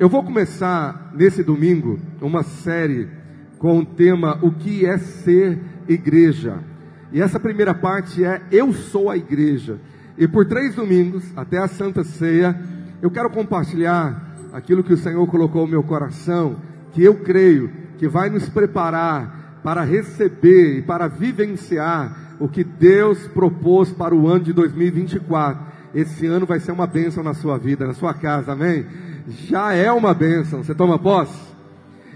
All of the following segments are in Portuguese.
Eu vou começar nesse domingo uma série com o tema O que é ser igreja. E essa primeira parte é Eu sou a igreja. E por três domingos, até a Santa Ceia, eu quero compartilhar aquilo que o Senhor colocou no meu coração, que eu creio que vai nos preparar para receber e para vivenciar o que Deus propôs para o ano de 2024. Esse ano vai ser uma bênção na sua vida, na sua casa, amém? Já é uma bênção, você toma posse?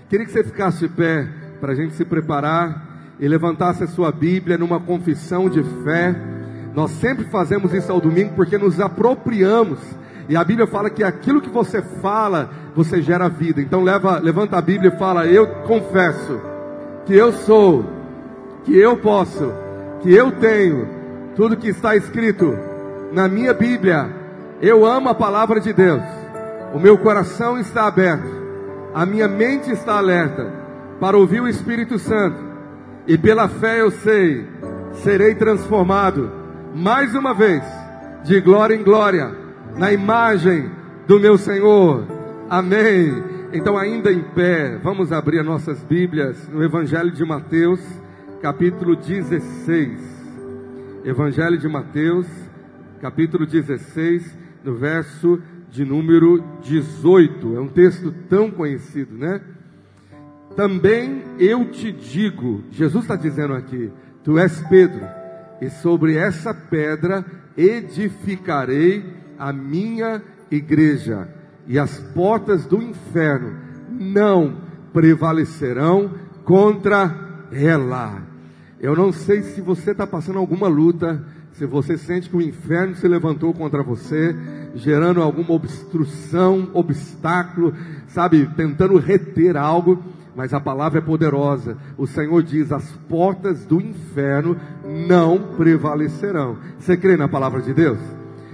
Queria que você ficasse de pé para a gente se preparar e levantasse a sua Bíblia numa confissão de fé. Nós sempre fazemos isso ao domingo porque nos apropriamos. E a Bíblia fala que aquilo que você fala, você gera vida. Então leva, levanta a Bíblia e fala: Eu confesso que eu sou, que eu posso, que eu tenho tudo que está escrito na minha Bíblia. Eu amo a palavra de Deus. O meu coração está aberto. A minha mente está alerta para ouvir o Espírito Santo. E pela fé eu sei, serei transformado mais uma vez, de glória em glória, na imagem do meu Senhor. Amém. Então, ainda em pé, vamos abrir as nossas Bíblias no Evangelho de Mateus, capítulo 16. Evangelho de Mateus, capítulo 16, no verso de número 18. É um texto tão conhecido, né? Também eu te digo, Jesus está dizendo aqui, tu és Pedro, e sobre essa pedra edificarei a minha igreja, e as portas do inferno não prevalecerão contra ela. Eu não sei se você está passando alguma luta, se você sente que o inferno se levantou contra você, gerando alguma obstrução, obstáculo, sabe, tentando reter algo, mas a palavra é poderosa. O Senhor diz: as portas do inferno não prevalecerão. Você crê na palavra de Deus?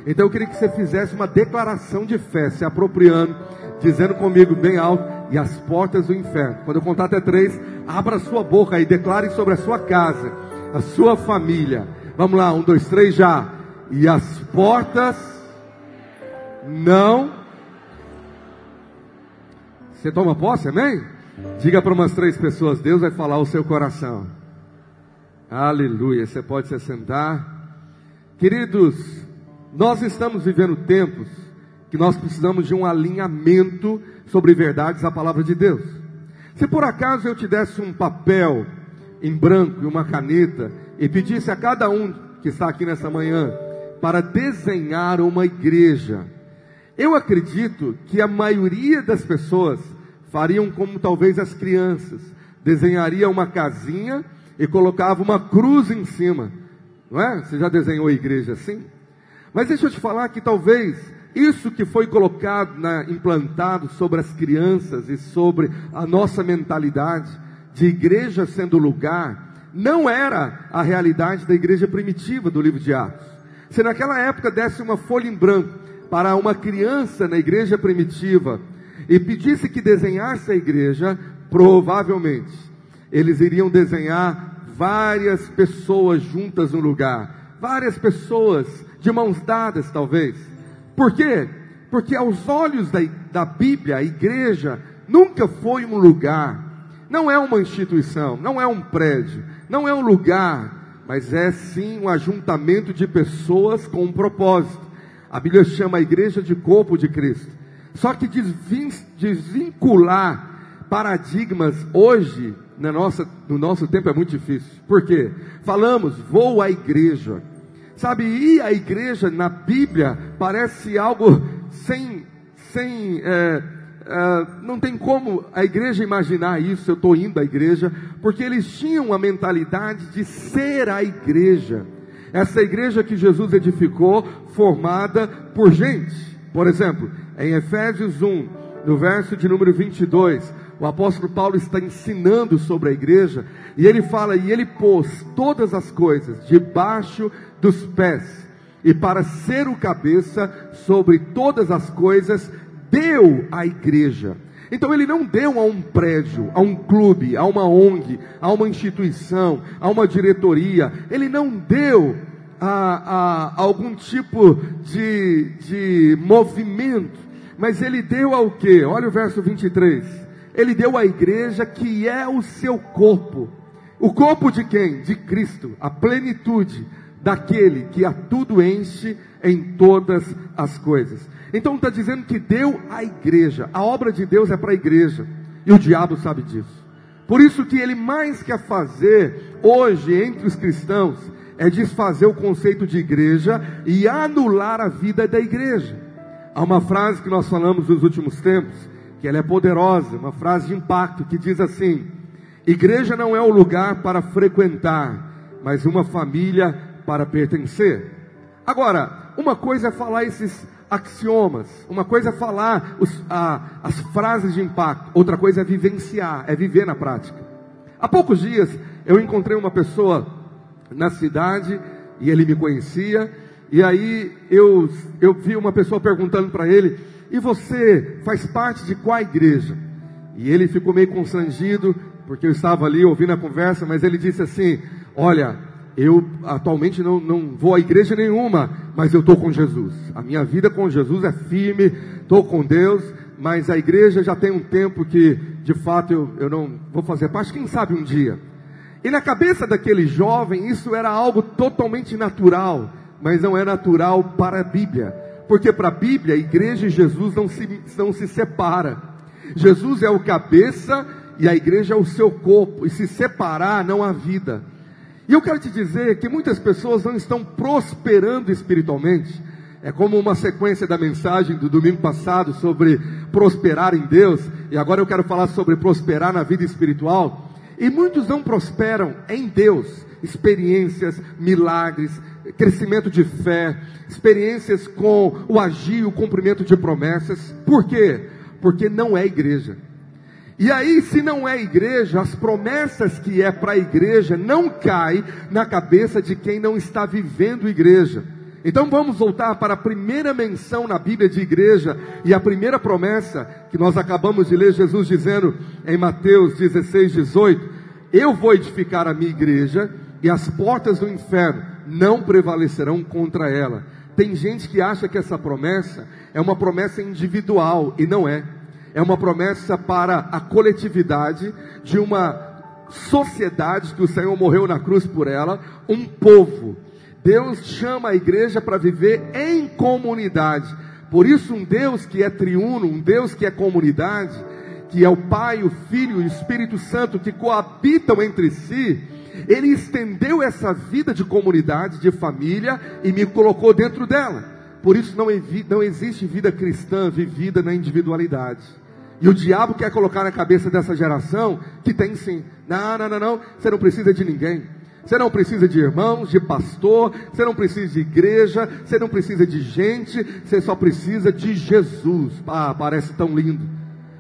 Então eu queria que você fizesse uma declaração de fé, se apropriando, dizendo comigo bem alto: e as portas do inferno. Quando eu contar até três, abra sua boca e declare sobre a sua casa, a sua família Vamos lá, um, dois, três já. E as portas não. Você toma posse, amém? Diga para umas três pessoas: Deus vai falar o seu coração. Aleluia. Você pode se sentar. Queridos, nós estamos vivendo tempos que nós precisamos de um alinhamento sobre verdades da palavra de Deus. Se por acaso eu te desse um papel em branco e uma caneta e pedisse a cada um que está aqui nessa manhã para desenhar uma igreja, eu acredito que a maioria das pessoas fariam como talvez as crianças, desenharia uma casinha e colocava uma cruz em cima. Não é? Você já desenhou a igreja assim? Mas deixa eu te falar que talvez isso que foi colocado, implantado sobre as crianças e sobre a nossa mentalidade de igreja sendo lugar não era a realidade da igreja primitiva do livro de Atos. Se naquela época desse uma folha em branco para uma criança na igreja primitiva e pedisse que desenhasse a igreja, provavelmente eles iriam desenhar várias pessoas juntas no lugar, várias pessoas de mãos dadas, talvez. Por quê? Porque aos olhos da, da Bíblia, a igreja nunca foi um lugar, não é uma instituição, não é um prédio, não é um lugar, mas é sim um ajuntamento de pessoas com um propósito. A Bíblia chama a igreja de corpo de Cristo. Só que desvincular paradigmas hoje, na nossa, no nosso tempo, é muito difícil. Por quê? Falamos, vou à igreja. Sabe, ir à igreja na Bíblia parece algo sem, sem é, Uh, não tem como a igreja imaginar isso, eu estou indo à igreja, porque eles tinham a mentalidade de ser a igreja. Essa igreja que Jesus edificou, formada por gente. Por exemplo, em Efésios 1, no verso de número 22, o apóstolo Paulo está ensinando sobre a igreja, e ele fala: E ele pôs todas as coisas debaixo dos pés, e para ser o cabeça sobre todas as coisas, deu à igreja. Então ele não deu a um prédio, a um clube, a uma ONG, a uma instituição, a uma diretoria. Ele não deu a, a, algum tipo de, de movimento, Mas ele deu ao que? Olha o verso 23. Ele deu à igreja que é o seu corpo. O corpo de quem? De Cristo. A plenitude daquele que a tudo enche em todas as coisas. Então está dizendo que deu à igreja. A obra de Deus é para a igreja. E o diabo sabe disso. Por isso que ele mais quer fazer hoje entre os cristãos é desfazer o conceito de igreja e anular a vida da igreja. Há uma frase que nós falamos nos últimos tempos, que ela é poderosa, uma frase de impacto, que diz assim: Igreja não é o lugar para frequentar, mas uma família para pertencer. Agora, uma coisa é falar esses axiomas, uma coisa é falar os, a, as frases de impacto, outra coisa é vivenciar, é viver na prática. Há poucos dias eu encontrei uma pessoa na cidade e ele me conhecia. E aí eu, eu vi uma pessoa perguntando para ele: E você faz parte de qual igreja? E ele ficou meio constrangido, porque eu estava ali ouvindo a conversa, mas ele disse assim: Olha, eu atualmente não, não vou à igreja nenhuma, mas eu estou com Jesus. A minha vida com Jesus é firme, estou com Deus, mas a igreja já tem um tempo que, de fato, eu, eu não vou fazer parte. Quem sabe um dia? E na cabeça daquele jovem, isso era algo totalmente natural, mas não é natural para a Bíblia. Porque para a Bíblia, a igreja e Jesus não se, não se separa. Jesus é o cabeça e a igreja é o seu corpo. E se separar, não há vida. E eu quero te dizer que muitas pessoas não estão prosperando espiritualmente. É como uma sequência da mensagem do domingo passado sobre prosperar em Deus. E agora eu quero falar sobre prosperar na vida espiritual. E muitos não prosperam em Deus. Experiências, milagres, crescimento de fé, experiências com o agir, o cumprimento de promessas. Por quê? Porque não é igreja. E aí, se não é igreja, as promessas que é para a igreja não caem na cabeça de quem não está vivendo igreja. Então vamos voltar para a primeira menção na Bíblia de igreja e a primeira promessa que nós acabamos de ler Jesus dizendo em Mateus 16, 18: Eu vou edificar a minha igreja e as portas do inferno não prevalecerão contra ela. Tem gente que acha que essa promessa é uma promessa individual e não é. É uma promessa para a coletividade de uma sociedade que o Senhor morreu na cruz por ela, um povo Deus chama a igreja para viver em comunidade. Por isso, um Deus que é triuno, um Deus que é comunidade, que é o Pai, o Filho e o Espírito Santo que coabitam entre si, ele estendeu essa vida de comunidade, de família e me colocou dentro dela. Por isso não, não existe vida cristã vivida na individualidade. E o diabo quer colocar na cabeça dessa geração que tem sim. Não, não, não, não. Você não precisa de ninguém. Você não precisa de irmãos, de pastor, você não precisa de igreja, você não precisa de gente, você só precisa de Jesus. Ah, parece tão lindo.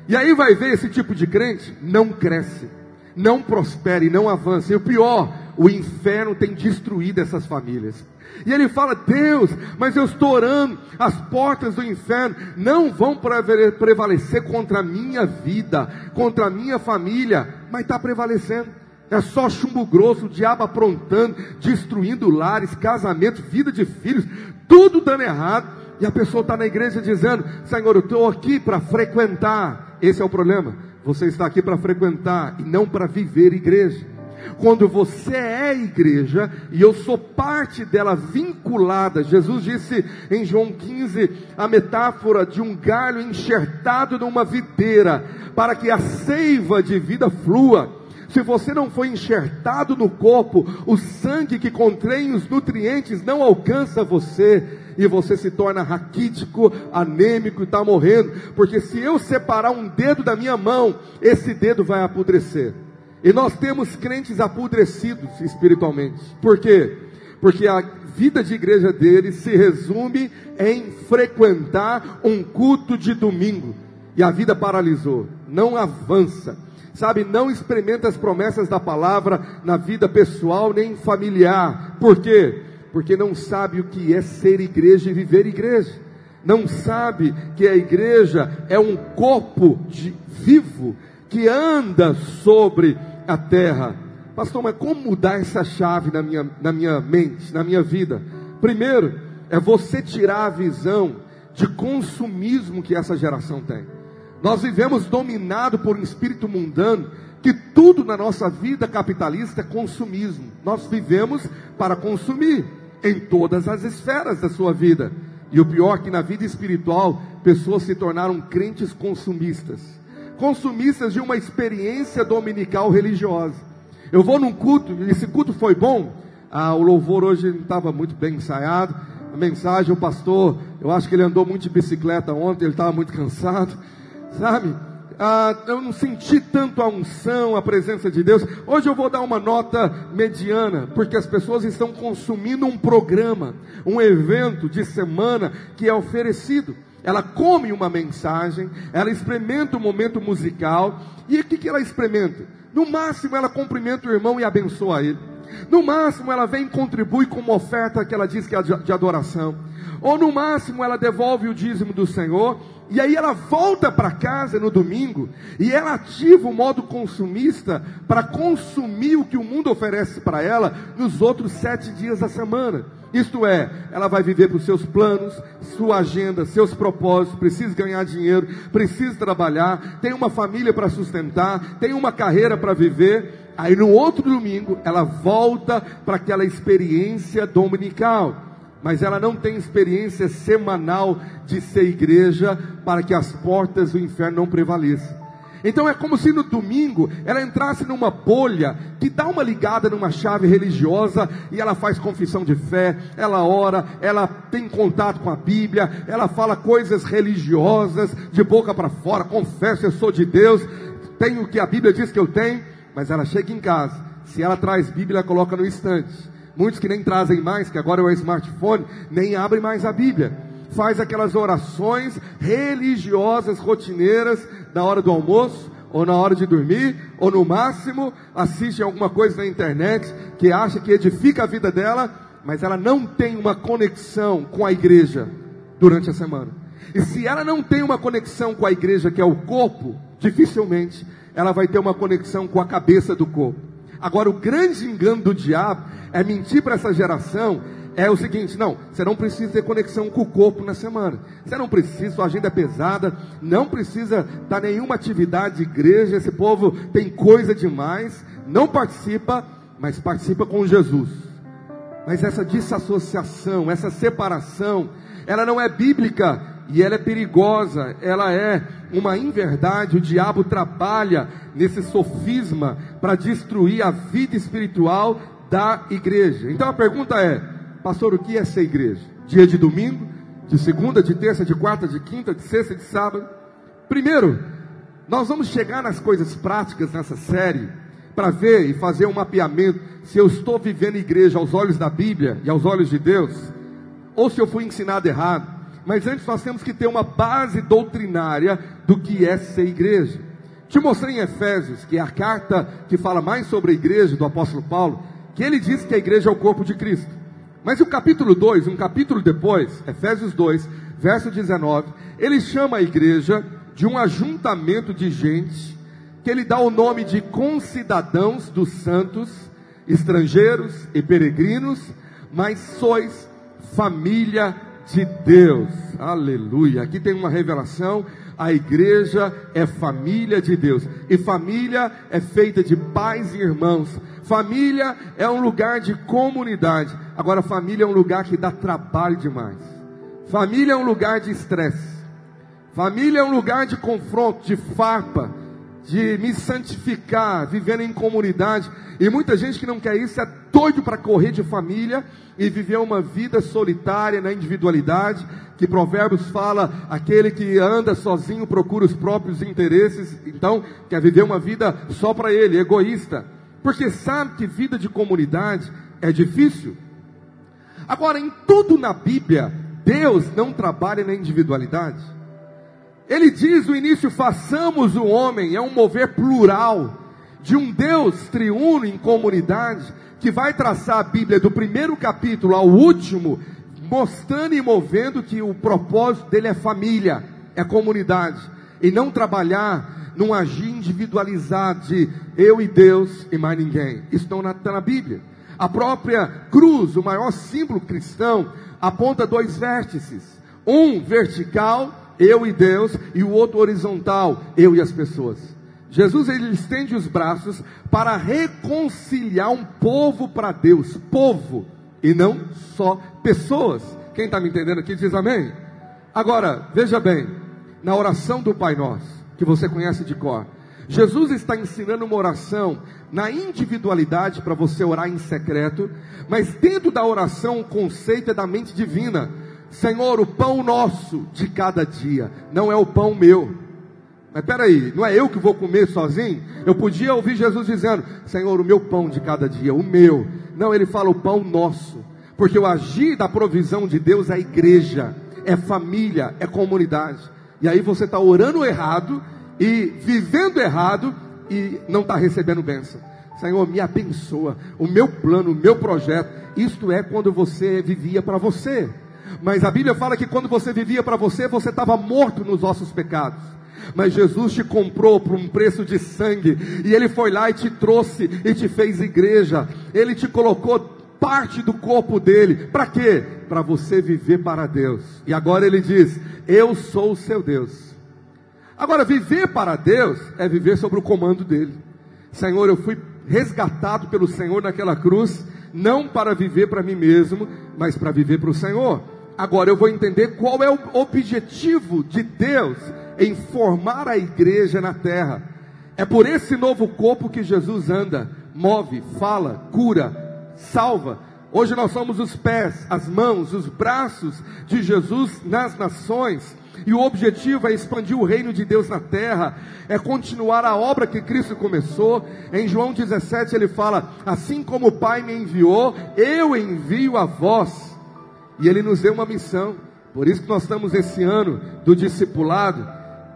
E aí vai ver esse tipo de crente, não cresce, não prospera e não avança. E o pior, o inferno tem destruído essas famílias. E ele fala: Deus, mas eu estou orando, as portas do inferno não vão prevalecer contra a minha vida, contra a minha família, mas está prevalecendo. É só chumbo grosso, o diabo aprontando, destruindo lares, casamentos, vida de filhos, tudo dando errado. E a pessoa está na igreja dizendo: Senhor, eu estou aqui para frequentar. Esse é o problema. Você está aqui para frequentar e não para viver igreja. Quando você é igreja e eu sou parte dela vinculada, Jesus disse em João 15 a metáfora de um galho enxertado numa videira, para que a seiva de vida flua. Se você não foi enxertado no corpo, o sangue que contém os nutrientes não alcança você e você se torna raquítico, anêmico e está morrendo. Porque se eu separar um dedo da minha mão, esse dedo vai apodrecer. E nós temos crentes apodrecidos espiritualmente. Por quê? Porque a vida de igreja deles se resume em frequentar um culto de domingo. E a vida paralisou, não avança sabe, não experimenta as promessas da palavra na vida pessoal nem familiar. Por quê? Porque não sabe o que é ser igreja e viver igreja. Não sabe que a igreja é um corpo de, vivo que anda sobre a terra. Pastor, mas como mudar essa chave na minha, na minha mente, na minha vida? Primeiro, é você tirar a visão de consumismo que essa geração tem. Nós vivemos dominado por um espírito mundano que tudo na nossa vida capitalista é consumismo. Nós vivemos para consumir em todas as esferas da sua vida. E o pior é que na vida espiritual, pessoas se tornaram crentes consumistas. Consumistas de uma experiência dominical religiosa. Eu vou num culto, esse culto foi bom. Ah, o louvor hoje não estava muito bem ensaiado. A mensagem, o pastor, eu acho que ele andou muito de bicicleta ontem, ele estava muito cansado, sabe? ah, eu não senti tanto a unção, a presença de Deus. Hoje eu vou dar uma nota mediana, porque as pessoas estão consumindo um programa, um evento de semana que é oferecido. Ela come uma mensagem, ela experimenta um momento musical, e o que, que ela experimenta? No máximo ela cumprimenta o irmão e abençoa ele. No máximo ela vem e contribui com uma oferta que ela diz que é de adoração. Ou no máximo ela devolve o dízimo do Senhor e aí ela volta para casa no domingo e ela ativa o modo consumista para consumir o que o mundo oferece para ela nos outros sete dias da semana. Isto é, ela vai viver para os seus planos, sua agenda, seus propósitos, precisa ganhar dinheiro, precisa trabalhar, tem uma família para sustentar, tem uma carreira para viver. Aí no outro domingo ela volta para aquela experiência dominical mas ela não tem experiência semanal de ser igreja para que as portas do inferno não prevaleçam. Então é como se no domingo ela entrasse numa bolha que dá uma ligada numa chave religiosa e ela faz confissão de fé, ela ora, ela tem contato com a Bíblia, ela fala coisas religiosas de boca para fora, confessa eu sou de Deus, tenho o que a Bíblia diz que eu tenho, mas ela chega em casa, se ela traz Bíblia, ela coloca no estante Muitos que nem trazem mais, que agora é o smartphone, nem abrem mais a Bíblia. Faz aquelas orações religiosas, rotineiras, na hora do almoço, ou na hora de dormir, ou no máximo assiste alguma coisa na internet que acha que edifica a vida dela, mas ela não tem uma conexão com a igreja durante a semana. E se ela não tem uma conexão com a igreja, que é o corpo, dificilmente ela vai ter uma conexão com a cabeça do corpo. Agora, o grande engano do diabo é mentir para essa geração. É o seguinte, não, você não precisa ter conexão com o corpo na semana. Você não precisa, sua agenda é pesada, não precisa dar nenhuma atividade de igreja, esse povo tem coisa demais, não participa, mas participa com Jesus. Mas essa desassociação, essa separação, ela não é bíblica e ela é perigosa, ela é uma inverdade. O diabo trabalha nesse sofisma para destruir a vida espiritual da igreja. Então a pergunta é: Pastor, o que é ser igreja? Dia de domingo, de segunda, de terça, de quarta, de quinta, de sexta, de sábado? Primeiro, nós vamos chegar nas coisas práticas nessa série para ver e fazer um mapeamento se eu estou vivendo igreja aos olhos da Bíblia e aos olhos de Deus, ou se eu fui ensinado errado. Mas antes nós temos que ter uma base doutrinária do que é ser igreja. Te mostrei em Efésios, que é a carta que fala mais sobre a igreja do apóstolo Paulo, que ele diz que a igreja é o corpo de Cristo. Mas o capítulo 2, um capítulo depois, Efésios 2, verso 19, ele chama a igreja de um ajuntamento de gente, que ele dá o nome de concidadãos dos santos, estrangeiros e peregrinos, mas sois família de Deus. Aleluia. Aqui tem uma revelação. A igreja é família de Deus. E família é feita de pais e irmãos. Família é um lugar de comunidade. Agora, família é um lugar que dá trabalho demais. Família é um lugar de estresse. Família é um lugar de confronto, de farpa, de me santificar, vivendo em comunidade. E muita gente que não quer isso é doido para correr de família e viver uma vida solitária na individualidade, que Provérbios fala, aquele que anda sozinho procura os próprios interesses, então quer viver uma vida só para ele, egoísta, porque sabe que vida de comunidade é difícil. Agora, em tudo na Bíblia, Deus não trabalha na individualidade. Ele diz no início: façamos o homem, é um mover plural, de um Deus triuno em comunidade, que vai traçar a Bíblia do primeiro capítulo ao último, mostrando e movendo que o propósito dele é família, é comunidade, e não trabalhar num agir individualizado de eu e Deus e mais ninguém. Isso não está na Bíblia. A própria cruz, o maior símbolo cristão, aponta dois vértices Um vertical, eu e Deus, e o outro horizontal, eu e as pessoas. Jesus ele estende os braços para reconciliar um povo para Deus, povo, e não só pessoas. Quem está me entendendo aqui diz amém. Agora, veja bem, na oração do Pai Nosso, que você conhece de cor, Jesus está ensinando uma oração na individualidade para você orar em secreto, mas dentro da oração o conceito é da mente divina. Senhor, o pão nosso de cada dia, não é o pão meu. Mas peraí, não é eu que vou comer sozinho? Eu podia ouvir Jesus dizendo, Senhor, o meu pão de cada dia, o meu. Não, ele fala o pão nosso. Porque o agir da provisão de Deus é igreja, é família, é comunidade. E aí você está orando errado e vivendo errado e não está recebendo bênção. Senhor, me abençoa. O meu plano, o meu projeto. Isto é quando você vivia para você. Mas a Bíblia fala que quando você vivia para você, você estava morto nos vossos pecados. Mas Jesus te comprou por um preço de sangue, e Ele foi lá e te trouxe e te fez igreja. Ele te colocou parte do corpo dele. Para quê? Para você viver para Deus. E agora ele diz: Eu sou o seu Deus. Agora, viver para Deus é viver sobre o comando dele. Senhor, eu fui resgatado pelo Senhor naquela cruz, não para viver para mim mesmo, mas para viver para o Senhor. Agora eu vou entender qual é o objetivo de Deus em formar a igreja na terra. É por esse novo corpo que Jesus anda, move, fala, cura, salva. Hoje nós somos os pés, as mãos, os braços de Jesus nas nações. E o objetivo é expandir o reino de Deus na terra, é continuar a obra que Cristo começou. Em João 17 ele fala: Assim como o Pai me enviou, eu envio a vós. E ele nos deu uma missão. Por isso que nós estamos esse ano do discipulado,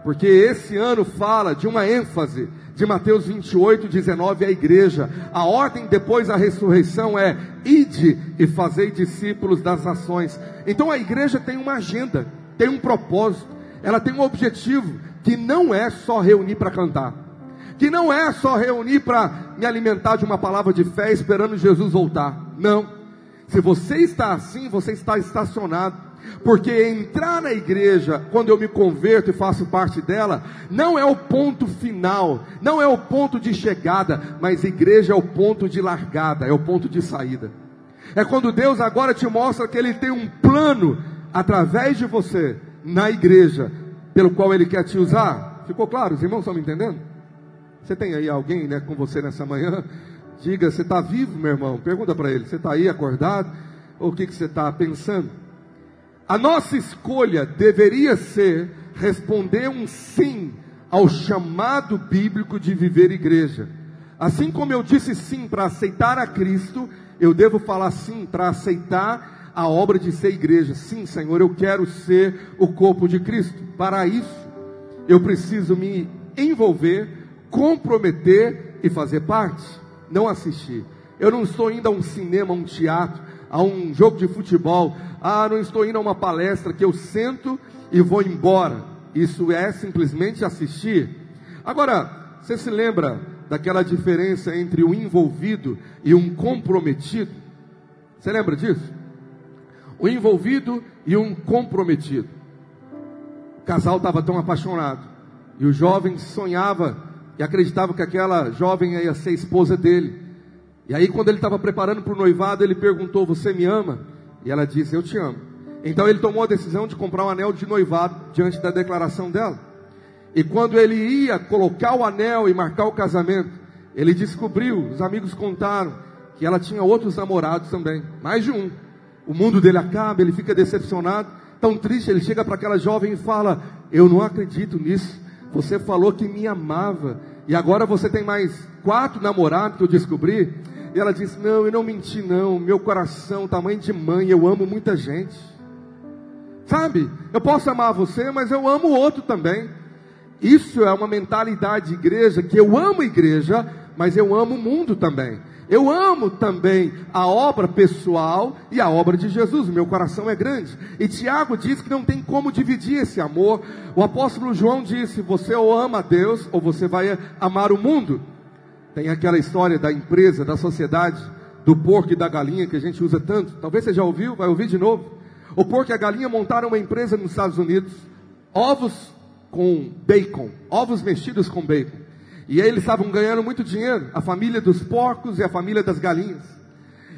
porque esse ano fala de uma ênfase de Mateus 28, 19 à igreja. A ordem depois da ressurreição é: ide e fazei discípulos das nações. Então a igreja tem uma agenda tem um propósito, ela tem um objetivo, que não é só reunir para cantar, que não é só reunir para me alimentar de uma palavra de fé esperando Jesus voltar. Não. Se você está assim, você está estacionado. Porque entrar na igreja, quando eu me converto e faço parte dela, não é o ponto final, não é o ponto de chegada, mas igreja é o ponto de largada, é o ponto de saída. É quando Deus agora te mostra que Ele tem um plano através de você na igreja, pelo qual Ele quer te usar. Ficou claro? Os irmãos estão me entendendo? Você tem aí alguém né, com você nessa manhã? Diga, você está vivo, meu irmão? Pergunta para ele, você está aí acordado? Ou o que, que você está pensando? A nossa escolha deveria ser responder um sim ao chamado bíblico de viver igreja. Assim como eu disse sim para aceitar a Cristo, eu devo falar sim para aceitar a obra de ser igreja. Sim, Senhor, eu quero ser o corpo de Cristo. Para isso, eu preciso me envolver, comprometer e fazer parte, não assistir. Eu não estou indo a um cinema, a um teatro, a um jogo de futebol. Ah, não estou indo a uma palestra que eu sento e vou embora. Isso é simplesmente assistir. Agora, você se lembra daquela diferença entre o envolvido e um comprometido? Você lembra disso? um envolvido e um comprometido. O casal estava tão apaixonado. E o jovem sonhava e acreditava que aquela jovem ia ser esposa dele. E aí, quando ele estava preparando para o noivado, ele perguntou: Você me ama? E ela disse: Eu te amo. Então ele tomou a decisão de comprar um anel de noivado diante da declaração dela. E quando ele ia colocar o anel e marcar o casamento, ele descobriu, os amigos contaram, que ela tinha outros namorados também, mais de um o mundo dele acaba, ele fica decepcionado, tão triste, ele chega para aquela jovem e fala: Eu não acredito nisso. Você falou que me amava, e agora você tem mais quatro namorados que eu descobri. E ela disse: Não, eu não menti, não. Meu coração, tamanho de mãe, eu amo muita gente. Sabe, eu posso amar você, mas eu amo outro também. Isso é uma mentalidade de igreja, que eu amo a igreja, mas eu amo o mundo também. Eu amo também a obra pessoal e a obra de Jesus. O meu coração é grande. E Tiago diz que não tem como dividir esse amor. O apóstolo João disse: você ou ama a Deus ou você vai amar o mundo. Tem aquela história da empresa, da sociedade, do porco e da galinha que a gente usa tanto. Talvez você já ouviu, vai ouvir de novo. O porco e a galinha montaram uma empresa nos Estados Unidos, ovos com bacon, ovos mexidos com bacon. E aí eles estavam ganhando muito dinheiro, a família dos porcos e a família das galinhas.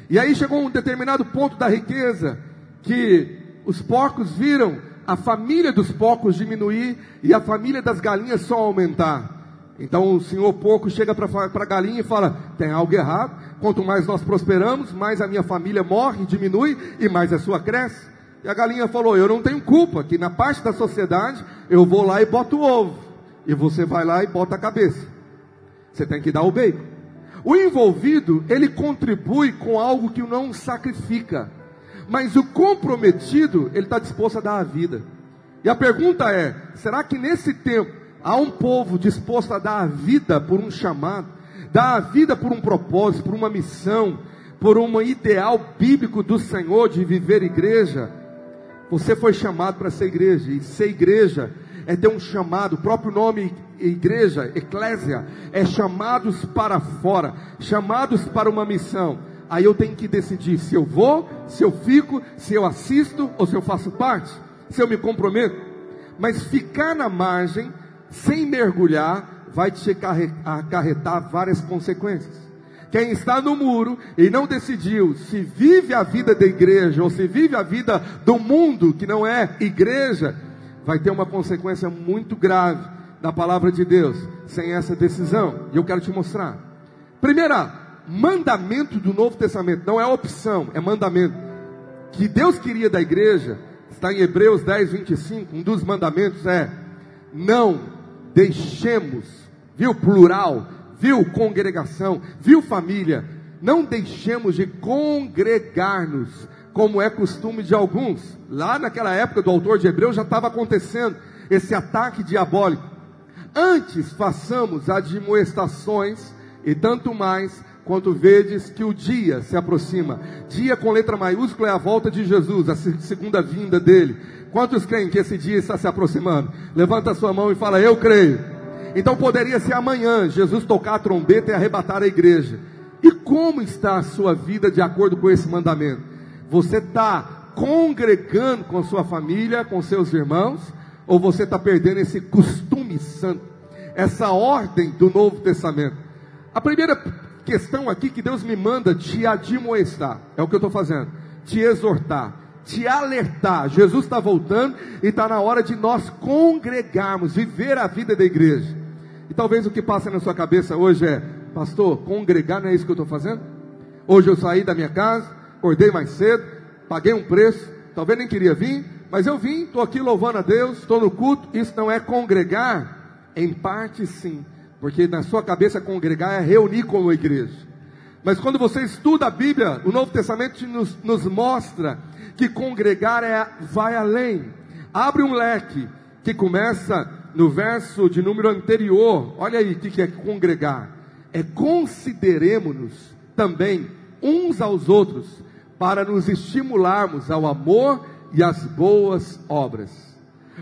E aí chegou um determinado ponto da riqueza que os porcos viram a família dos porcos diminuir e a família das galinhas só aumentar. Então o senhor porco chega para a galinha e fala: tem algo errado. Quanto mais nós prosperamos, mais a minha família morre, diminui e mais a sua cresce. E a galinha falou: eu não tenho culpa, que na parte da sociedade eu vou lá e boto o ovo. E você vai lá e bota a cabeça. Você tem que dar o bacon. O envolvido, ele contribui com algo que não sacrifica. Mas o comprometido, ele está disposto a dar a vida. E a pergunta é: será que nesse tempo há um povo disposto a dar a vida por um chamado, dar a vida por um propósito, por uma missão, por um ideal bíblico do Senhor de viver igreja? Você foi chamado para ser igreja, e ser igreja é ter um chamado, o próprio nome igreja, eclésia, é chamados para fora, chamados para uma missão. Aí eu tenho que decidir se eu vou, se eu fico, se eu assisto ou se eu faço parte, se eu me comprometo. Mas ficar na margem, sem mergulhar, vai te acarretar várias consequências. Quem está no muro e não decidiu se vive a vida da igreja ou se vive a vida do mundo que não é igreja, vai ter uma consequência muito grave da palavra de Deus sem essa decisão. E eu quero te mostrar. Primeira, mandamento do Novo Testamento, não é opção, é mandamento. Que Deus queria da igreja, está em Hebreus 10, 25, um dos mandamentos é: não deixemos, viu plural, viu congregação, viu família, não deixemos de congregar-nos, como é costume de alguns. Lá naquela época do autor de Hebreus já estava acontecendo esse ataque diabólico. Antes façamos admoestações e tanto mais quanto vedes que o dia se aproxima. Dia com letra maiúscula é a volta de Jesus, a segunda vinda dele. Quantos creem que esse dia está se aproximando? Levanta a sua mão e fala: Eu creio. Então poderia ser amanhã Jesus tocar a trombeta e arrebatar a igreja. E como está a sua vida de acordo com esse mandamento? Você está congregando com sua família, com seus irmãos, ou você está perdendo esse costume santo, essa ordem do Novo Testamento? A primeira questão aqui que Deus me manda te admoestar, é o que eu estou fazendo, te exortar, te alertar. Jesus está voltando e está na hora de nós congregarmos, viver a vida da igreja. E talvez o que passa na sua cabeça hoje é, pastor, congregar não é isso que eu estou fazendo? Hoje eu saí da minha casa, acordei mais cedo, paguei um preço, talvez nem queria vir, mas eu vim, estou aqui louvando a Deus, estou no culto, isso não é congregar? Em parte sim, porque na sua cabeça congregar é reunir como igreja. Mas quando você estuda a Bíblia, o Novo Testamento nos, nos mostra que congregar é vai além. Abre um leque que começa no verso de número anterior. Olha aí o que é congregar. É consideremos-nos também uns aos outros para nos estimularmos ao amor e às boas obras.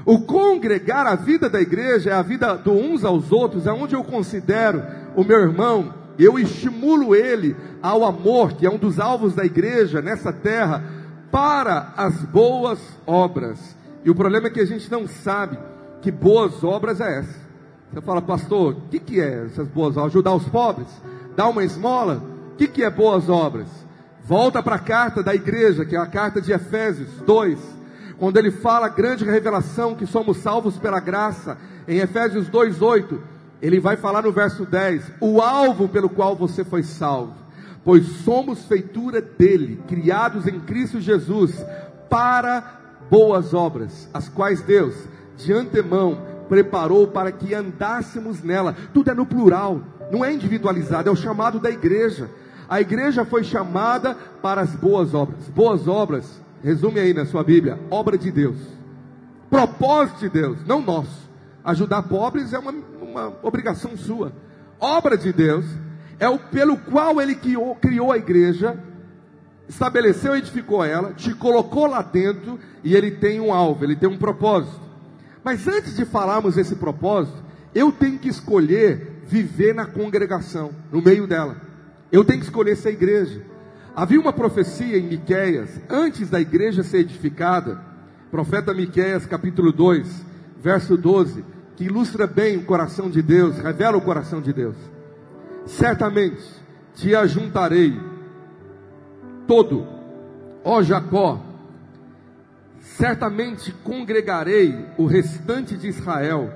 O congregar a vida da igreja é a vida do uns aos outros, é onde eu considero o meu irmão, eu estimulo ele ao amor, que é um dos alvos da igreja nessa terra, para as boas obras. E o problema é que a gente não sabe que boas obras é essa. Você fala, pastor, o que, que é essas boas obras? Ajudar os pobres? Dar uma esmola? O que, que é boas obras? Volta para a carta da igreja, que é a carta de Efésios 2 quando ele fala a grande revelação que somos salvos pela graça, em Efésios 2:8, ele vai falar no verso 10, o alvo pelo qual você foi salvo, pois somos feitura dele, criados em Cristo Jesus para boas obras, as quais Deus de antemão preparou para que andássemos nela. Tudo é no plural, não é individualizado, é o chamado da igreja. A igreja foi chamada para as boas obras. Boas obras Resume aí na sua Bíblia: obra de Deus, propósito de Deus, não nosso. Ajudar pobres é uma, uma obrigação sua. Obra de Deus é o pelo qual Ele criou, criou a igreja, estabeleceu e edificou ela, te colocou lá dentro e Ele tem um alvo, Ele tem um propósito. Mas antes de falarmos esse propósito, eu tenho que escolher viver na congregação, no meio dela. Eu tenho que escolher ser igreja. Havia uma profecia em Miqueias, antes da igreja ser edificada, profeta Miqueias, capítulo 2, verso 12, que ilustra bem o coração de Deus, revela o coração de Deus. Certamente te ajuntarei todo, ó Jacó, certamente congregarei o restante de Israel,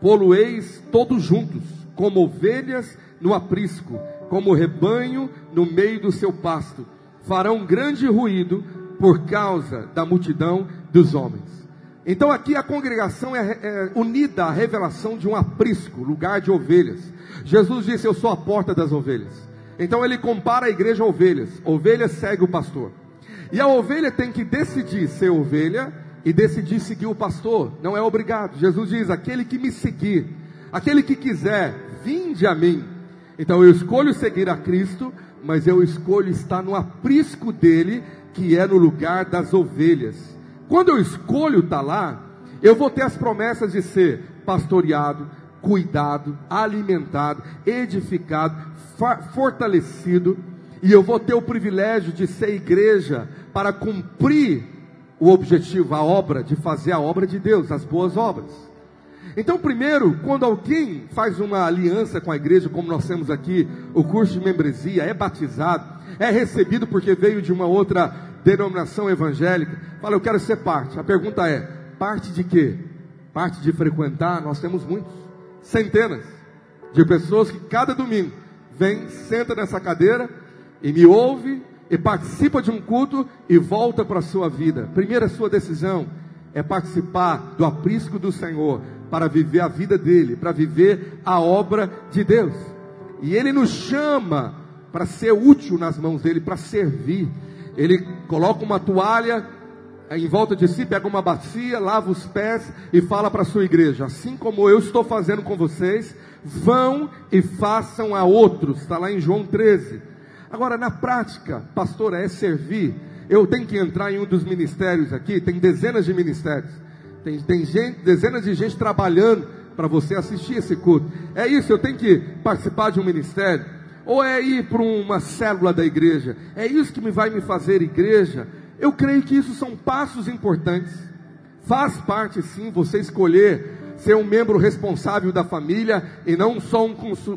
polueis todos juntos, como ovelhas no aprisco, como rebanho no meio do seu pasto. Farão grande ruído por causa da multidão dos homens. Então aqui a congregação é, é, unida à revelação de um aprisco, lugar de ovelhas. Jesus disse: Eu sou a porta das ovelhas. Então ele compara a igreja a ovelhas. Ovelha segue o pastor. E a ovelha tem que decidir ser ovelha e decidir seguir o pastor. Não é obrigado. Jesus diz: Aquele que me seguir, aquele que quiser, vinde a mim. Então eu escolho seguir a Cristo, mas eu escolho estar no aprisco dele, que é no lugar das ovelhas. Quando eu escolho estar lá, eu vou ter as promessas de ser pastoreado, cuidado, alimentado, edificado, fortalecido, e eu vou ter o privilégio de ser igreja para cumprir o objetivo, a obra, de fazer a obra de Deus, as boas obras. Então, primeiro, quando alguém faz uma aliança com a igreja, como nós temos aqui, o curso de membresia, é batizado, é recebido porque veio de uma outra denominação evangélica, fala, eu quero ser parte. A pergunta é: parte de quê? Parte de frequentar, nós temos muitos, centenas de pessoas que cada domingo vem, senta nessa cadeira e me ouve e participa de um culto e volta para a sua vida. Primeira sua decisão é participar do aprisco do Senhor, para viver a vida dele, para viver a obra de Deus. E ele nos chama para ser útil nas mãos dele, para servir. Ele coloca uma toalha em volta de si, pega uma bacia, lava os pés e fala para a sua igreja: assim como eu estou fazendo com vocês, vão e façam a outros. Está lá em João 13. Agora, na prática, pastor, é servir. Eu tenho que entrar em um dos ministérios aqui, tem dezenas de ministérios. Tem, dezenas de gente trabalhando para você assistir esse culto. É isso, eu tenho que participar de um ministério. Ou é ir para uma célula da igreja. É isso que me vai me fazer igreja. Eu creio que isso são passos importantes. Faz parte sim você escolher ser um membro responsável da família e não só um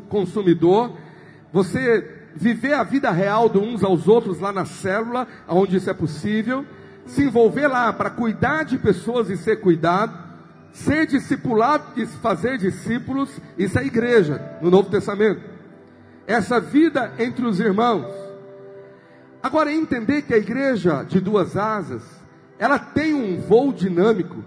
consumidor. Você viver a vida real de uns aos outros lá na célula, onde isso é possível se envolver lá para cuidar de pessoas e ser cuidado, ser discipulado e fazer discípulos, isso é igreja no Novo Testamento. Essa vida entre os irmãos. Agora, entender que a igreja de duas asas, ela tem um voo dinâmico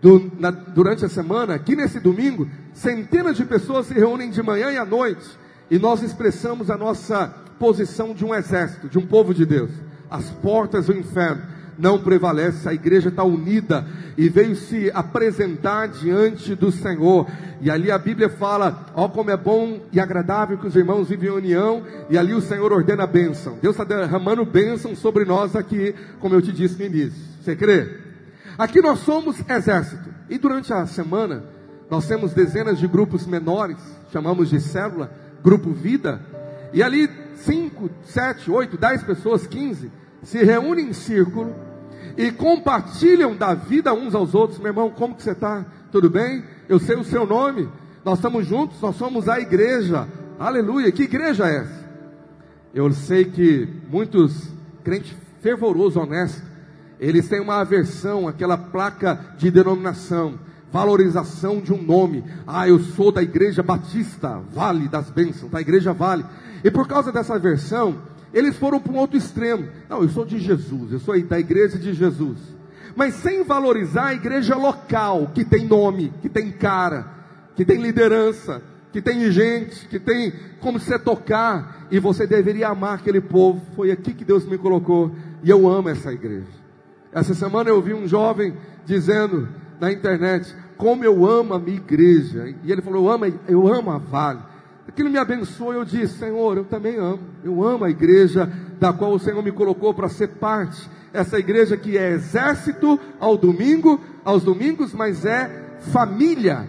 do, na, durante a semana. Aqui nesse domingo, centenas de pessoas se reúnem de manhã e à noite, e nós expressamos a nossa posição de um exército, de um povo de Deus. As portas do inferno não prevalece. A igreja está unida e veio se apresentar diante do Senhor. E ali a Bíblia fala: ó, como é bom e agradável que os irmãos vivem em união. E ali o Senhor ordena a bênção. Deus está derramando bênção sobre nós aqui, como eu te disse no início. Você crê? Aqui nós somos exército. E durante a semana, nós temos dezenas de grupos menores, chamamos de célula, grupo vida. E ali, 5, 7, 8, 10 pessoas, 15 se reúnem em círculo e compartilham da vida uns aos outros. Meu irmão, como que você está? Tudo bem? Eu sei o seu nome. Nós estamos juntos, nós somos a igreja. Aleluia. Que igreja é essa? Eu sei que muitos crentes fervorosos, honestos, eles têm uma aversão àquela placa de denominação, valorização de um nome. Ah, eu sou da igreja batista, Vale das Bênçãos, da igreja Vale. E por causa dessa aversão, eles foram para um outro extremo. Não, eu sou de Jesus, eu sou da igreja de Jesus. Mas sem valorizar a igreja local, que tem nome, que tem cara, que tem liderança, que tem gente, que tem como você tocar, e você deveria amar aquele povo. Foi aqui que Deus me colocou, e eu amo essa igreja. Essa semana eu vi um jovem dizendo na internet: Como eu amo a minha igreja. E ele falou: Eu amo, eu amo a Vale. Aquilo me abençoou. Eu disse: Senhor, eu também amo. Eu amo a igreja da qual o Senhor me colocou para ser parte. Essa igreja que é exército ao domingo, aos domingos, mas é família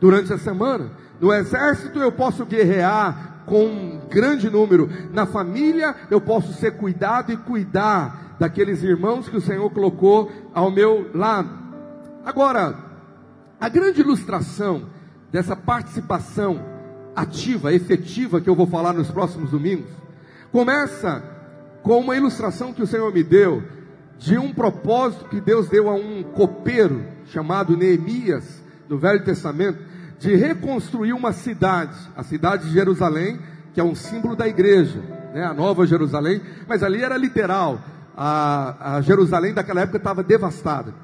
durante a semana. No exército eu posso guerrear, com um grande número. Na família, eu posso ser cuidado e cuidar daqueles irmãos que o Senhor colocou ao meu lado. Agora, a grande ilustração dessa participação ativa, efetiva, que eu vou falar nos próximos domingos, começa com uma ilustração que o Senhor me deu de um propósito que Deus deu a um copeiro chamado Neemias, no Velho Testamento, de reconstruir uma cidade, a cidade de Jerusalém, que é um símbolo da igreja, né, a Nova Jerusalém, mas ali era literal, a, a Jerusalém daquela época estava devastada.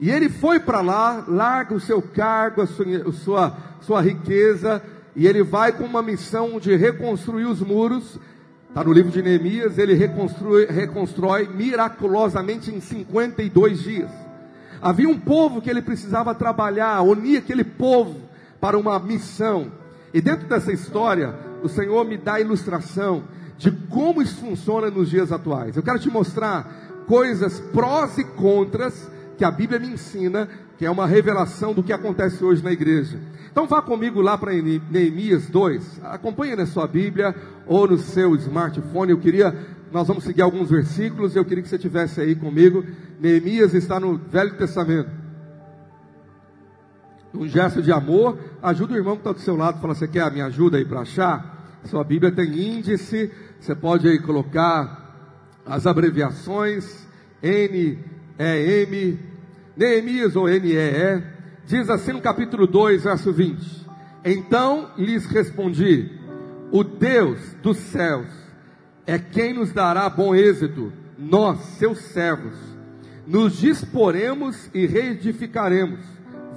E ele foi para lá, larga o seu cargo, a sua, a sua, sua riqueza, e ele vai com uma missão de reconstruir os muros. Está no livro de Neemias, ele reconstrói, reconstrói miraculosamente em 52 dias. Havia um povo que ele precisava trabalhar, unir aquele povo para uma missão. E dentro dessa história, o Senhor me dá a ilustração de como isso funciona nos dias atuais. Eu quero te mostrar coisas prós e contras que a Bíblia me ensina, que é uma revelação do que acontece hoje na igreja. Então vá comigo lá para Neemias 2. Acompanhe na sua Bíblia ou no seu smartphone. Eu queria, nós vamos seguir alguns versículos. Eu queria que você tivesse aí comigo. Neemias está no Velho Testamento. Um gesto de amor, ajuda o irmão que está do seu lado. Fala, você quer a minha ajuda aí para achar? Sua Bíblia tem índice. Você pode aí colocar as abreviações N, E, M, Neemias ou N, E, E. Diz assim no capítulo 2, verso 20: Então lhes respondi: O Deus dos céus é quem nos dará bom êxito, nós, seus servos. Nos disporemos e reedificaremos.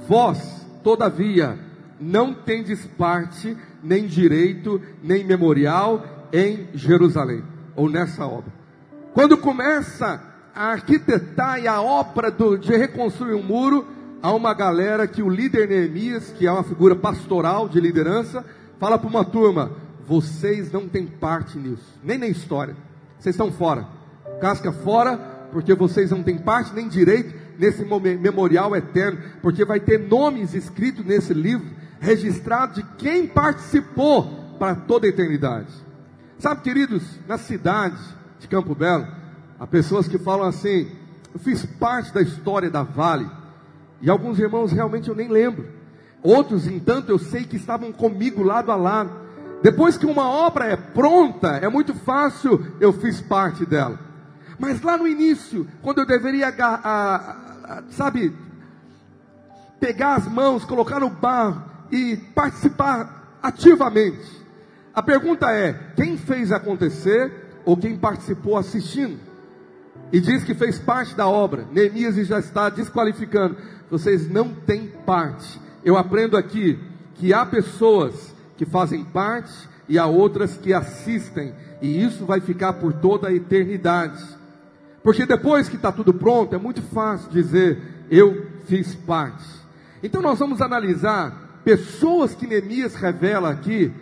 Vós, todavia, não tendes parte, nem direito, nem memorial em Jerusalém, ou nessa obra. Quando começa a arquitetar e a obra do, de reconstruir um muro, há uma galera que o líder Neemias, que é uma figura pastoral de liderança, fala para uma turma: vocês não têm parte nisso, nem na história, vocês estão fora, casca fora, porque vocês não têm parte nem direito nesse memorial eterno, porque vai ter nomes escritos nesse livro, registrados de quem participou para toda a eternidade. Sabe, queridos, na cidade de Campo Belo, há pessoas que falam assim: eu fiz parte da história da Vale. E alguns irmãos realmente eu nem lembro. Outros, entanto, eu sei que estavam comigo lado a lado. Depois que uma obra é pronta, é muito fácil, eu fiz parte dela. Mas lá no início, quando eu deveria, a, a, a, sabe, pegar as mãos, colocar no barro e participar ativamente, a pergunta é: quem fez acontecer ou quem participou assistindo? E diz que fez parte da obra. Neemias já está desqualificando vocês não têm parte. Eu aprendo aqui que há pessoas que fazem parte e há outras que assistem, e isso vai ficar por toda a eternidade. Porque depois que está tudo pronto, é muito fácil dizer, eu fiz parte. Então nós vamos analisar pessoas que Neemias revela aqui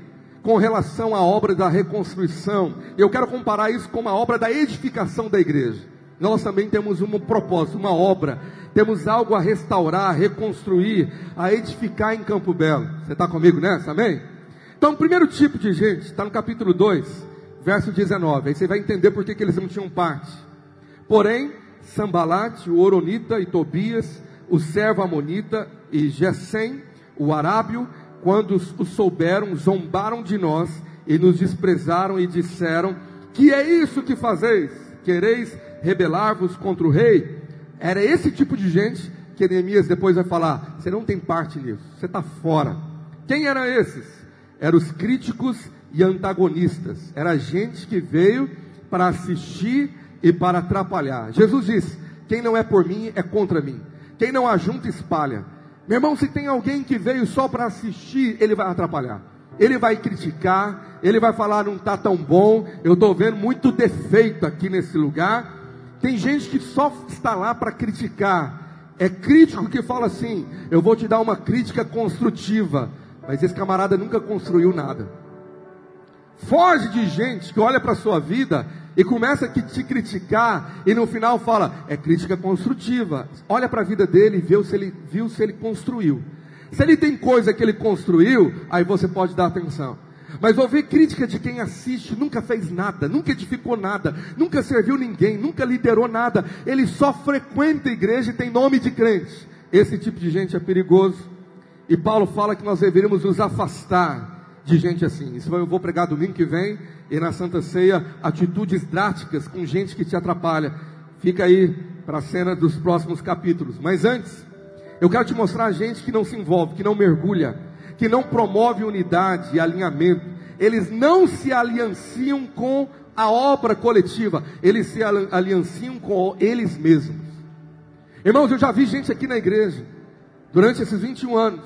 com relação à obra da reconstrução. Eu quero comparar isso com a obra da edificação da igreja. Nós também temos um propósito, uma obra temos algo a restaurar, a reconstruir, a edificar em Campo Belo. Você está comigo nessa? Amém? Então, o primeiro tipo de gente está no capítulo 2, verso 19. Aí você vai entender por que, que eles não tinham parte. Porém, Sambalate, o Oronita e Tobias, o servo Amonita e Gesem, o Arábio, quando os souberam, zombaram de nós e nos desprezaram e disseram: Que é isso que fazeis? Quereis rebelar-vos contra o rei? Era esse tipo de gente que Neemias depois vai falar: você não tem parte nisso, você está fora. Quem eram esses? Eram os críticos e antagonistas. Era gente que veio para assistir e para atrapalhar. Jesus disse: quem não é por mim é contra mim. Quem não ajunta, espalha. Meu irmão, se tem alguém que veio só para assistir, ele vai atrapalhar. Ele vai criticar, ele vai falar não está tão bom, eu estou vendo muito defeito aqui nesse lugar. Tem gente que só está lá para criticar. É crítico que fala assim: eu vou te dar uma crítica construtiva. Mas esse camarada nunca construiu nada. Foge de gente que olha para a sua vida e começa a te criticar e no final fala: é crítica construtiva. Olha para a vida dele e vê se ele viu se ele construiu. Se ele tem coisa que ele construiu, aí você pode dar atenção. Mas ouvir crítica de quem assiste nunca fez nada, nunca edificou nada, nunca serviu ninguém, nunca liderou nada. Ele só frequenta a igreja e tem nome de crente. Esse tipo de gente é perigoso. E Paulo fala que nós deveríamos nos afastar de gente assim. Isso eu vou pregar domingo que vem e na Santa Ceia atitudes drásticas com gente que te atrapalha. Fica aí para a cena dos próximos capítulos. Mas antes, eu quero te mostrar gente que não se envolve, que não mergulha, que não promove unidade e alinhamento. Eles não se alianciam com a obra coletiva, eles se alianciam com eles mesmos. Irmãos, eu já vi gente aqui na igreja, durante esses 21 anos,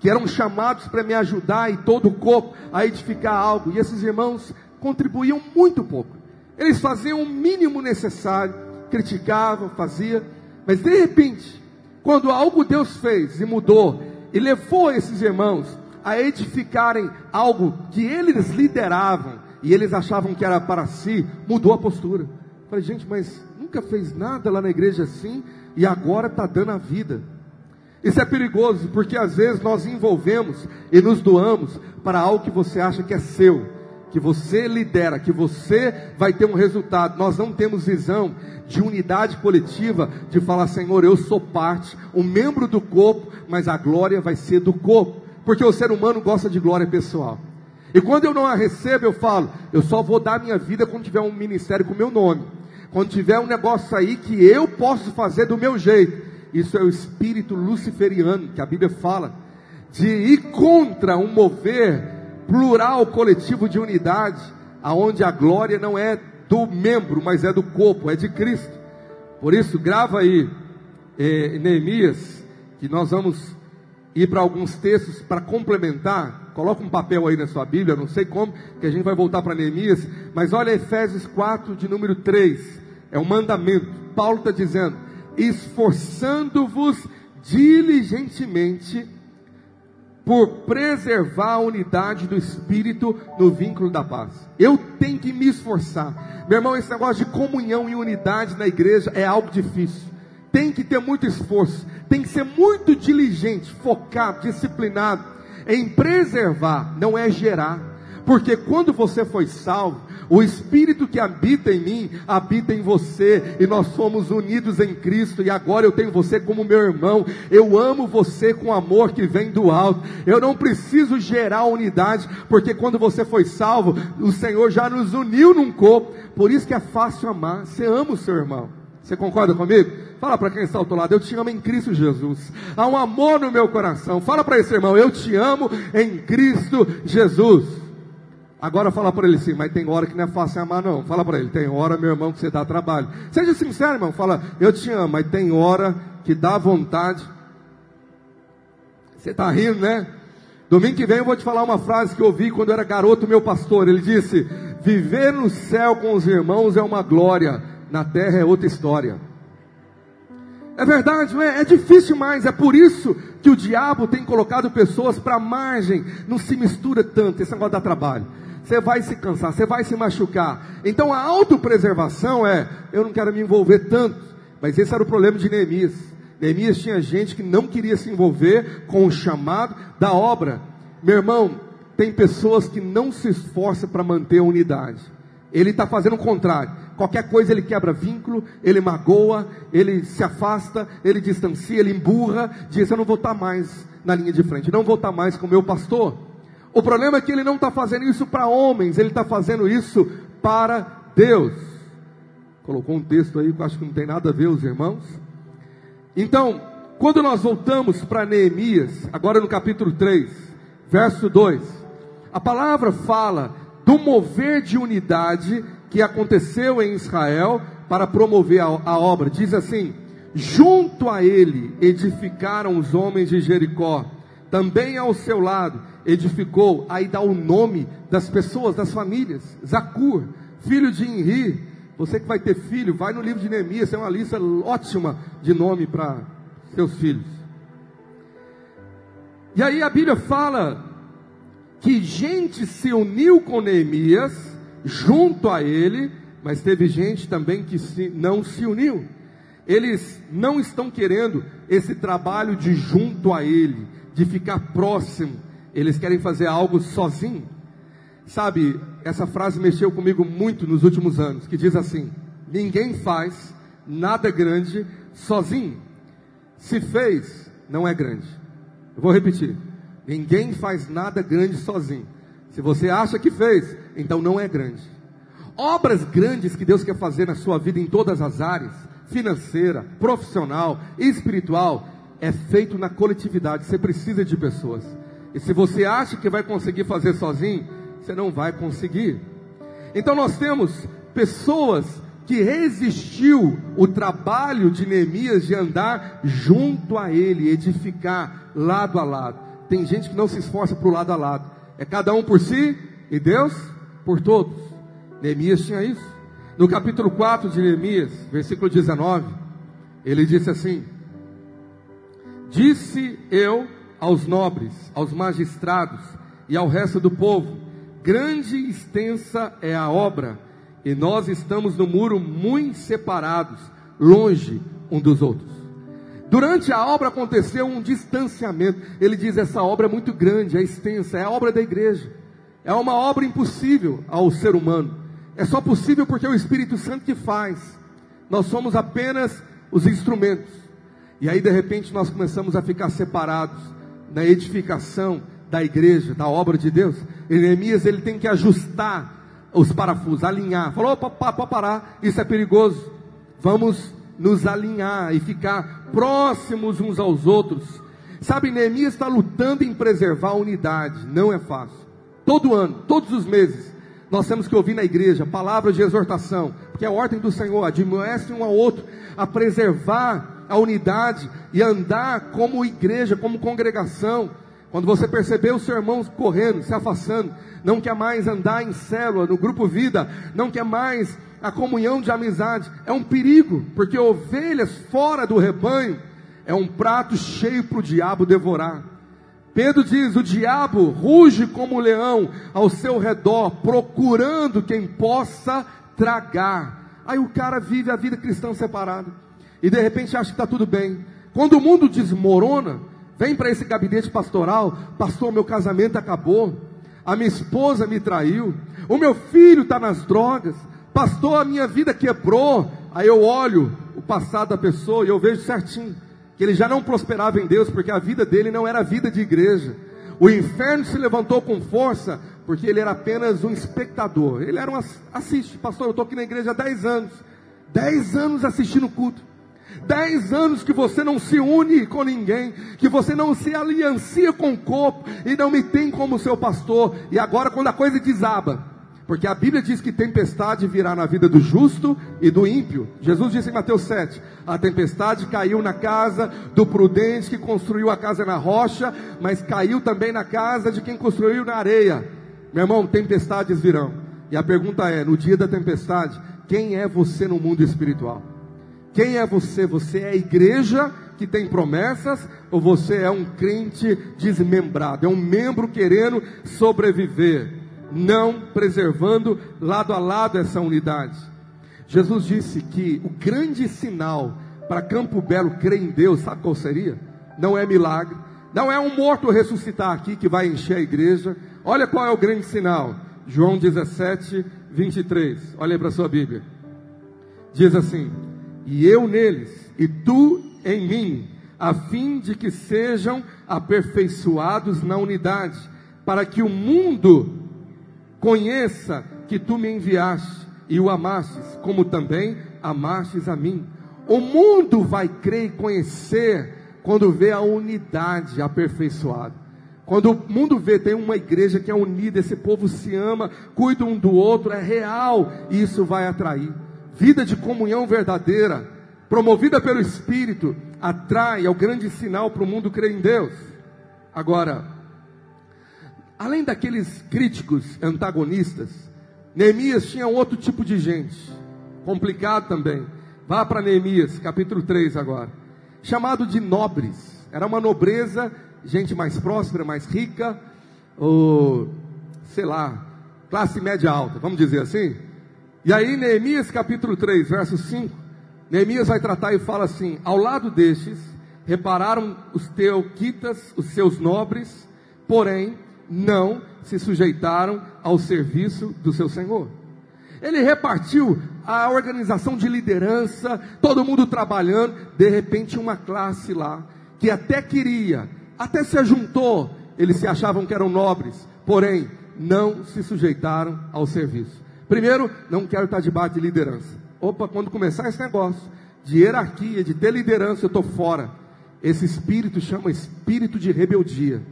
que eram chamados para me ajudar e todo o corpo a edificar algo, e esses irmãos contribuíam muito pouco. Eles faziam o mínimo necessário, criticavam, faziam, mas de repente, quando algo Deus fez e mudou, e levou esses irmãos a edificarem algo que eles lideravam, e eles achavam que era para si, mudou a postura. falei, gente, mas nunca fez nada lá na igreja assim, e agora está dando a vida. Isso é perigoso, porque às vezes nós envolvemos e nos doamos para algo que você acha que é seu, que você lidera, que você vai ter um resultado. Nós não temos visão de unidade coletiva, de falar, Senhor, eu sou parte, um membro do corpo, mas a glória vai ser do corpo, porque o ser humano gosta de glória pessoal. E quando eu não a recebo, eu falo, eu só vou dar minha vida quando tiver um ministério com meu nome. Quando tiver um negócio aí que eu posso fazer do meu jeito. Isso é o espírito luciferiano que a Bíblia fala, de ir contra um mover plural coletivo de unidade, aonde a glória não é do membro, mas é do corpo, é de Cristo. Por isso, grava aí eh, Neemias, que nós vamos ir para alguns textos para complementar. Coloca um papel aí na sua Bíblia, não sei como, que a gente vai voltar para Neemias, mas olha Efésios 4, de número 3, é um mandamento. Paulo está dizendo: esforçando-vos diligentemente por preservar a unidade do espírito no vínculo da paz. Eu tenho que me esforçar. Meu irmão, esse negócio de comunhão e unidade na igreja é algo difícil. Tem que ter muito esforço, tem que ser muito diligente, focado, disciplinado em preservar, não é gerar. Porque quando você foi salvo, o Espírito que habita em mim, habita em você, e nós somos unidos em Cristo, e agora eu tenho você como meu irmão. Eu amo você com amor que vem do alto. Eu não preciso gerar unidade, porque quando você foi salvo, o Senhor já nos uniu num corpo. Por isso que é fácil amar. Você ama o seu irmão. Você concorda comigo? Fala para quem está ao teu lado, eu te amo em Cristo Jesus. Há um amor no meu coração. Fala para esse irmão, eu te amo em Cristo Jesus. Agora fala para ele assim, mas tem hora que não é fácil amar não. Fala para ele, tem hora, meu irmão, que você dá trabalho. Seja sincero, irmão. Fala, eu te amo, mas tem hora que dá vontade. Você está rindo, né? Domingo que vem eu vou te falar uma frase que eu ouvi quando eu era garoto, meu pastor. Ele disse: Viver no céu com os irmãos é uma glória, na terra é outra história. É verdade, não é? É difícil mais. É por isso que o diabo tem colocado pessoas para margem. Não se mistura tanto. Esse negócio dá trabalho você vai se cansar, você vai se machucar. Então a autopreservação é: eu não quero me envolver tanto. Mas esse era o problema de Neemias. Neemias tinha gente que não queria se envolver com o chamado da obra. Meu irmão, tem pessoas que não se esforçam para manter a unidade. Ele está fazendo o contrário. Qualquer coisa ele quebra vínculo, ele magoa, ele se afasta, ele distancia, ele emburra, diz: Eu não vou estar mais na linha de frente, não vou estar mais com o meu pastor. O problema é que ele não está fazendo isso para homens, ele está fazendo isso para Deus. Colocou um texto aí que acho que não tem nada a ver, os irmãos. Então, quando nós voltamos para Neemias, agora no capítulo 3, verso 2, a palavra fala do mover de unidade que aconteceu em Israel para promover a, a obra. Diz assim: junto a ele edificaram os homens de Jericó, também ao seu lado edificou, aí dá o nome das pessoas, das famílias. Zacur, filho de Inri. Você que vai ter filho, vai no livro de Neemias, é uma lista ótima de nome para seus filhos. E aí a Bíblia fala que gente se uniu com Neemias, junto a ele, mas teve gente também que se, não se uniu. Eles não estão querendo esse trabalho de junto a ele, de ficar próximo, eles querem fazer algo sozinho. Sabe, essa frase mexeu comigo muito nos últimos anos, que diz assim: ninguém faz nada grande sozinho. Se fez, não é grande. Eu vou repetir. Ninguém faz nada grande sozinho. Se você acha que fez, então não é grande. Obras grandes que Deus quer fazer na sua vida em todas as áreas, financeira, profissional, espiritual, é feito na coletividade. Você precisa de pessoas. E se você acha que vai conseguir fazer sozinho, você não vai conseguir. Então nós temos pessoas que resistiu o trabalho de Neemias de andar junto a ele, edificar lado a lado. Tem gente que não se esforça para o lado a lado. É cada um por si e Deus por todos. Neemias tinha isso. No capítulo 4 de Neemias, versículo 19, ele disse assim: Disse eu aos nobres, aos magistrados e ao resto do povo: Grande e extensa é a obra, e nós estamos no muro muito separados, longe um dos outros. Durante a obra aconteceu um distanciamento. Ele diz: essa obra é muito grande, é extensa, é a obra da igreja. É uma obra impossível ao ser humano. É só possível porque é o Espírito Santo que faz. Nós somos apenas os instrumentos. E aí de repente nós começamos a ficar separados na edificação da igreja, da obra de Deus. Neemias ele tem que ajustar os parafusos, alinhar. Falou, opa, pode parar, isso é perigoso. Vamos nos alinhar e ficar próximos uns aos outros. Sabe, Neemias está lutando em preservar a unidade, não é fácil. Todo ano, todos os meses, nós temos que ouvir na igreja palavras de exortação, porque é a ordem do Senhor, admoeste um ao outro a preservar a unidade e andar como igreja, como congregação. Quando você perceber os seus irmãos correndo, se afastando, não quer mais andar em célula, no grupo vida, não quer mais a comunhão de amizade, é um perigo, porque ovelhas fora do rebanho é um prato cheio para o diabo devorar. Pedro diz: o diabo ruge como um leão ao seu redor, procurando quem possa tragar. Aí o cara vive a vida cristã separada. E de repente acha que está tudo bem. Quando o mundo desmorona, vem para esse gabinete pastoral: Pastor, meu casamento acabou. A minha esposa me traiu. O meu filho está nas drogas. Pastor, a minha vida quebrou. Aí eu olho o passado da pessoa e eu vejo certinho que ele já não prosperava em Deus, porque a vida dele não era vida de igreja. O inferno se levantou com força, porque ele era apenas um espectador. Ele era um assiste, pastor, eu estou aqui na igreja há 10 anos. 10 anos assistindo culto. 10 anos que você não se une com ninguém, que você não se aliancia com o corpo e não me tem como seu pastor. E agora, quando a coisa desaba, porque a Bíblia diz que tempestade virá na vida do justo e do ímpio. Jesus disse em Mateus 7: A tempestade caiu na casa do prudente que construiu a casa na rocha, mas caiu também na casa de quem construiu na areia. Meu irmão, tempestades virão. E a pergunta é: no dia da tempestade, quem é você no mundo espiritual? Quem é você? Você é a igreja que tem promessas ou você é um crente desmembrado? É um membro querendo sobreviver? não preservando lado a lado essa unidade. Jesus disse que o grande sinal para Campo Belo crer em Deus, sabe qual seria? Não é milagre, não é um morto ressuscitar aqui que vai encher a igreja. Olha qual é o grande sinal. João 17, 23. Olha para a sua Bíblia. Diz assim: E eu neles, e tu em mim, a fim de que sejam aperfeiçoados na unidade, para que o mundo Conheça que tu me enviaste e o amastes, como também amastes a mim. O mundo vai crer e conhecer quando vê a unidade aperfeiçoada. Quando o mundo vê, tem uma igreja que é unida, esse povo se ama, cuida um do outro, é real, e isso vai atrair. Vida de comunhão verdadeira, promovida pelo Espírito, atrai, é o grande sinal para o mundo crer em Deus. Agora, Além daqueles críticos antagonistas, Neemias tinha outro tipo de gente, complicado também. Vá para Neemias, capítulo 3 agora. Chamado de nobres. Era uma nobreza, gente mais próspera, mais rica, ou sei lá, classe média alta, vamos dizer assim. E aí, Neemias capítulo 3, verso 5, Neemias vai tratar e fala assim: Ao lado destes, repararam os teoquitas, os seus nobres, porém, não se sujeitaram ao serviço do seu Senhor. Ele repartiu a organização de liderança, todo mundo trabalhando, de repente uma classe lá, que até queria, até se juntou, eles se achavam que eram nobres, porém, não se sujeitaram ao serviço. Primeiro, não quero estar debaixo de liderança. Opa, quando começar esse negócio de hierarquia, de ter liderança, eu estou fora. Esse espírito chama espírito de rebeldia.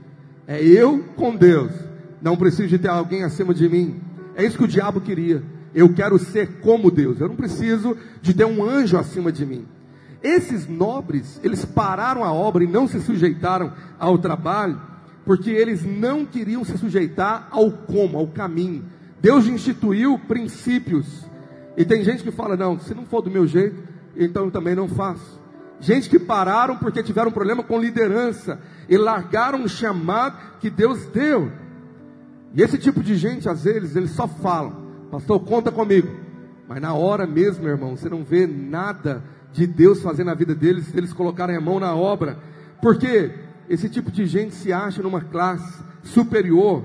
É eu com Deus. Não preciso de ter alguém acima de mim. É isso que o diabo queria. Eu quero ser como Deus. Eu não preciso de ter um anjo acima de mim. Esses nobres, eles pararam a obra e não se sujeitaram ao trabalho, porque eles não queriam se sujeitar ao como, ao caminho. Deus instituiu princípios. E tem gente que fala: não, se não for do meu jeito, então eu também não faço. Gente que pararam porque tiveram um problema com liderança e largaram o chamado que Deus deu. E esse tipo de gente, às vezes, eles só falam: Pastor, conta comigo. Mas na hora mesmo, irmão, você não vê nada de Deus fazendo na vida deles se eles colocarem a mão na obra. Porque esse tipo de gente se acha numa classe superior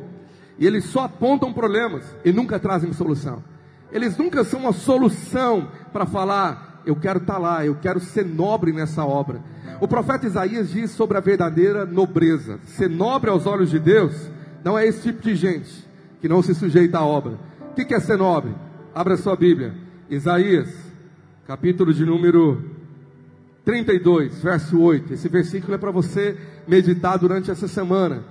e eles só apontam problemas e nunca trazem solução. Eles nunca são uma solução para falar, eu quero estar tá lá, eu quero ser nobre nessa obra. O profeta Isaías diz sobre a verdadeira nobreza. Ser nobre aos olhos de Deus não é esse tipo de gente que não se sujeita à obra que, que é ser nobre? Abra sua Bíblia. Isaías, capítulo de número 32, verso 8. Esse versículo é para você meditar durante essa semana.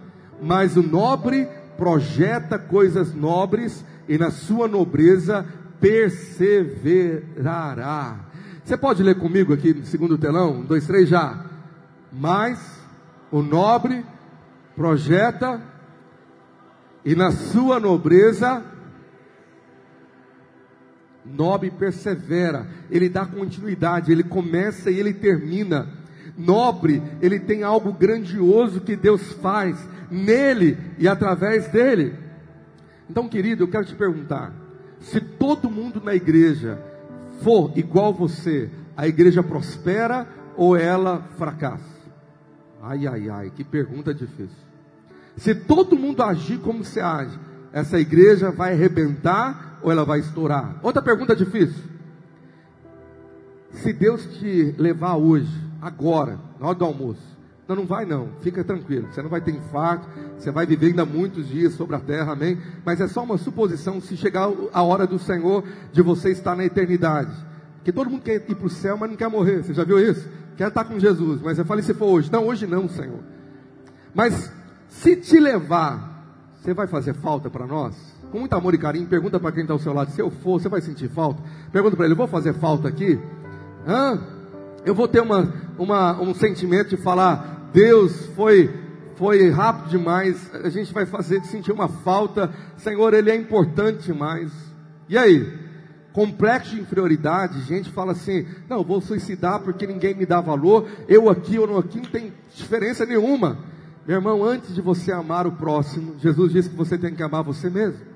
Mas o nobre projeta coisas nobres e na sua nobreza perseverará. Você pode ler comigo aqui no segundo telão? Um, dois, três, já. Mas o nobre projeta e na sua nobreza Nobre persevera, ele dá continuidade, ele começa e ele termina. Nobre, ele tem algo grandioso que Deus faz nele e através dele. Então, querido, eu quero te perguntar: se todo mundo na igreja for igual você, a igreja prospera ou ela fracassa? Ai, ai, ai, que pergunta difícil. Se todo mundo agir como você age, essa igreja vai arrebentar ou ela vai estourar? Outra pergunta difícil. Se Deus te levar hoje, agora, na hora do almoço, não, não vai não, fica tranquilo, você não vai ter infarto, você vai viver ainda muitos dias sobre a terra, amém? Mas é só uma suposição, se chegar a hora do Senhor, de você estar na eternidade. Porque todo mundo quer ir para o céu, mas não quer morrer, você já viu isso? Quer estar com Jesus, mas eu falei se for hoje, não, hoje não, Senhor. Mas se te levar você vai fazer falta para nós? Com muito amor e carinho, pergunta para quem está ao seu lado: se eu for, você vai sentir falta? Pergunta para ele: vou fazer falta aqui? Hã? Eu vou ter uma, uma, um sentimento de falar: Deus foi, foi rápido demais, a gente vai fazer sentir uma falta, Senhor, Ele é importante demais. E aí? Complexo de inferioridade, gente fala assim: não, vou suicidar porque ninguém me dá valor, eu aqui ou não aqui, não tem diferença nenhuma. Meu irmão, antes de você amar o próximo, Jesus disse que você tem que amar você mesmo.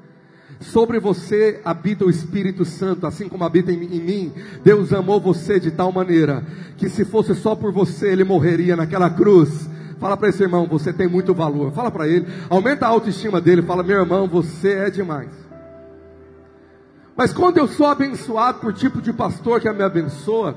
Sobre você habita o Espírito Santo, assim como habita em, em mim. Deus amou você de tal maneira que se fosse só por você, ele morreria naquela cruz. Fala para esse irmão, você tem muito valor. Fala para ele, aumenta a autoestima dele. Fala, meu irmão, você é demais. Mas quando eu sou abençoado por tipo de pastor que me abençoa,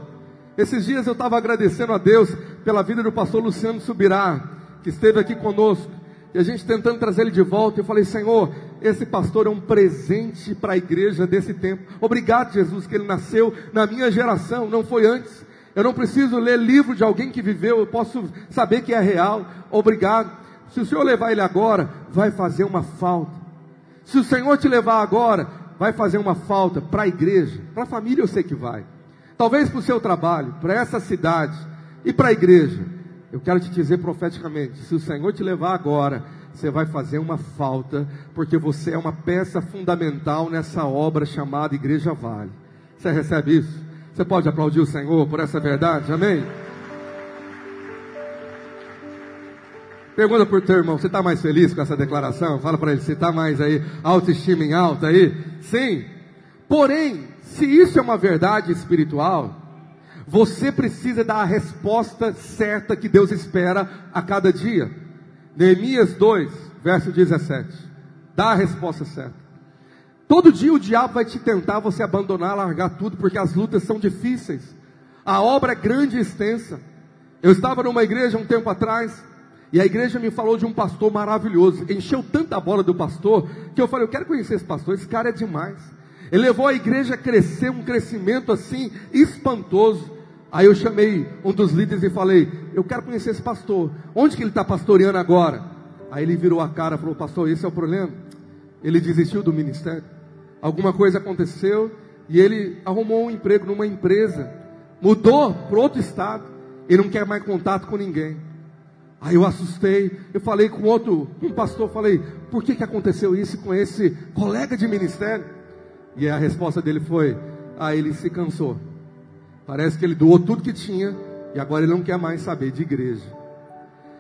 esses dias eu estava agradecendo a Deus pela vida do pastor Luciano Subirá que esteve aqui conosco, e a gente tentando trazer ele de volta. Eu falei, Senhor, esse pastor é um presente para a igreja desse tempo. Obrigado, Jesus, que ele nasceu na minha geração, não foi antes. Eu não preciso ler livro de alguém que viveu, eu posso saber que é real. Obrigado. Se o Senhor levar ele agora, vai fazer uma falta. Se o Senhor te levar agora, vai fazer uma falta para a igreja, para a família eu sei que vai. Talvez para o seu trabalho, para essa cidade e para a igreja. Eu quero te dizer profeticamente: se o Senhor te levar agora, você vai fazer uma falta, porque você é uma peça fundamental nessa obra chamada Igreja Vale. Você recebe isso? Você pode aplaudir o Senhor por essa verdade? Amém? Pergunta por teu irmão, você está mais feliz com essa declaração? Fala para ele, você está mais aí, autoestima em alta aí? Sim. Porém, se isso é uma verdade espiritual, você precisa dar a resposta certa que Deus espera a cada dia. Neemias 2, verso 17. Dá a resposta certa. Todo dia o diabo vai te tentar você abandonar, largar tudo, porque as lutas são difíceis. A obra é grande e extensa. Eu estava numa igreja um tempo atrás, e a igreja me falou de um pastor maravilhoso. Encheu tanta bola do pastor, que eu falei, eu quero conhecer esse pastor, esse cara é demais. Ele levou a igreja a crescer, um crescimento assim, espantoso. Aí eu chamei um dos líderes e falei, eu quero conhecer esse pastor. Onde que ele está pastoreando agora? Aí ele virou a cara e falou, pastor, esse é o problema. Ele desistiu do ministério alguma coisa aconteceu e ele arrumou um emprego numa empresa, mudou para outro estado e não quer mais contato com ninguém. Aí eu assustei, eu falei com outro, um pastor, falei, por que, que aconteceu isso com esse colega de ministério? E a resposta dele foi, ah, ele se cansou. Parece que ele doou tudo que tinha e agora ele não quer mais saber de igreja.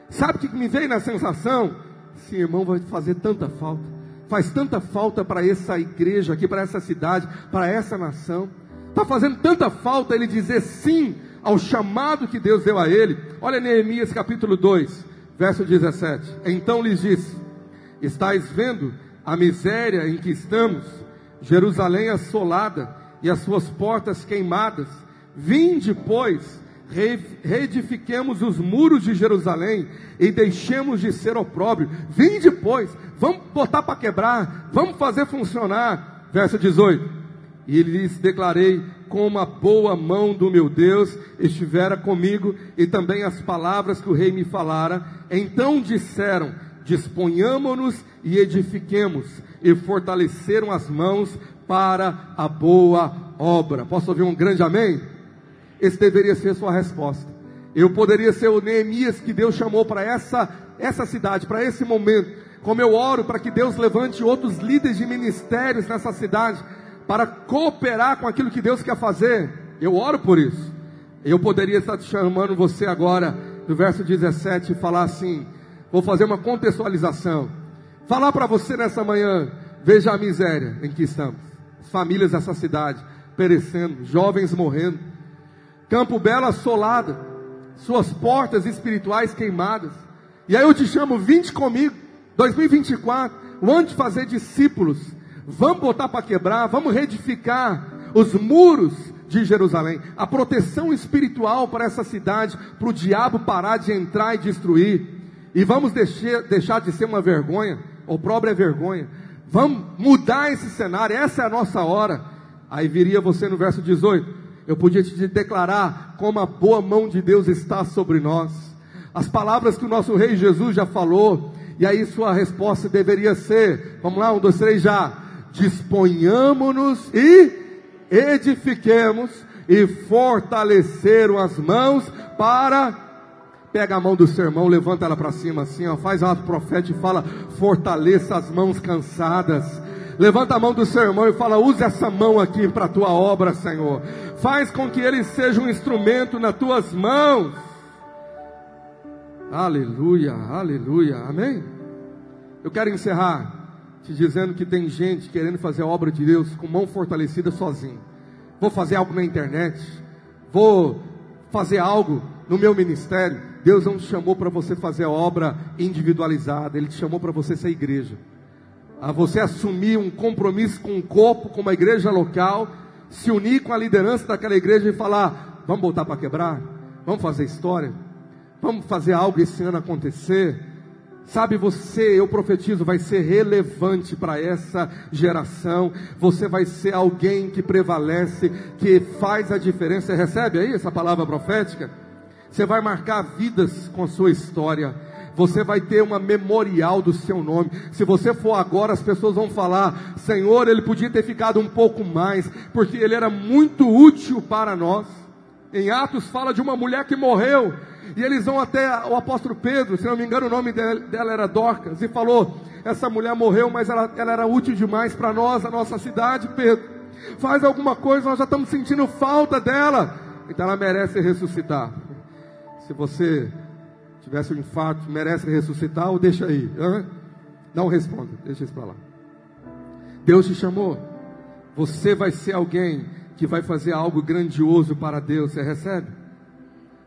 Sabe o que me veio na sensação? Esse irmão vai fazer tanta falta faz tanta falta para essa igreja aqui, para essa cidade, para essa nação. Está fazendo tanta falta ele dizer sim ao chamado que Deus deu a ele. Olha Neemias capítulo 2, verso 17. Então lhes disse: Estais vendo a miséria em que estamos, Jerusalém assolada e as suas portas queimadas. Vinde, pois, reedifiquemos os muros de Jerusalém e deixemos de ser opróbrio. Vim depois, vamos botar para quebrar, vamos fazer funcionar. Verso 18. E lhes declarei como a boa mão do meu Deus estivera comigo e também as palavras que o rei me falara. Então disseram: disponhamos-nos e edifiquemos, e fortaleceram as mãos para a boa obra. Posso ouvir um grande amém? Esse deveria ser a sua resposta. Eu poderia ser o Neemias que Deus chamou para essa, essa cidade, para esse momento. Como eu oro para que Deus levante outros líderes de ministérios nessa cidade, para cooperar com aquilo que Deus quer fazer. Eu oro por isso. Eu poderia estar chamando você agora, no verso 17, e falar assim: vou fazer uma contextualização. Falar para você nessa manhã, veja a miséria em que estamos. Famílias dessa cidade perecendo, jovens morrendo Campo Belo assolado, suas portas espirituais queimadas. E aí eu te chamo, vinte comigo, 2024, o ano de fazer discípulos. Vamos botar para quebrar, vamos reedificar os muros de Jerusalém, a proteção espiritual para essa cidade, para o diabo parar de entrar e destruir. E vamos deixar, deixar de ser uma vergonha, o próprio é vergonha. Vamos mudar esse cenário, essa é a nossa hora. Aí viria você no verso 18 eu podia te declarar como a boa mão de Deus está sobre nós. As palavras que o nosso Rei Jesus já falou, e aí sua resposta deveria ser: vamos lá, um, dois, três, já. Disponhamos-nos e edifiquemos e fortaleceram as mãos para. Pega a mão do seu irmão, levanta ela para cima assim, ó, faz ato profético e fala: fortaleça as mãos cansadas Levanta a mão do seu irmão e fala: use essa mão aqui para a tua obra, Senhor. Faz com que ele seja um instrumento nas tuas mãos. Aleluia, aleluia, amém. Eu quero encerrar te dizendo que tem gente querendo fazer a obra de Deus com mão fortalecida sozinho. Vou fazer algo na internet, vou fazer algo no meu ministério. Deus não te chamou para você fazer a obra individualizada, Ele te chamou para você ser igreja a você assumir um compromisso com o corpo, com uma igreja local, se unir com a liderança daquela igreja e falar: vamos voltar para quebrar, vamos fazer história, vamos fazer algo esse ano acontecer. Sabe, você, eu profetizo, vai ser relevante para essa geração. Você vai ser alguém que prevalece, que faz a diferença. Você recebe aí essa palavra profética? Você vai marcar vidas com a sua história você vai ter uma memorial do seu nome. Se você for agora, as pessoas vão falar: Senhor, ele podia ter ficado um pouco mais, porque ele era muito útil para nós. Em Atos fala de uma mulher que morreu, e eles vão até o apóstolo Pedro, se não me engano, o nome dela era Dorcas, e falou: Essa mulher morreu, mas ela, ela era útil demais para nós, a nossa cidade, Pedro. Faz alguma coisa, nós já estamos sentindo falta dela. Então ela merece ressuscitar. Se você tivesse um infarto, merece ressuscitar ou deixa aí? Hã? Não responda, deixa isso para lá. Deus te chamou. Você vai ser alguém que vai fazer algo grandioso para Deus. Você recebe?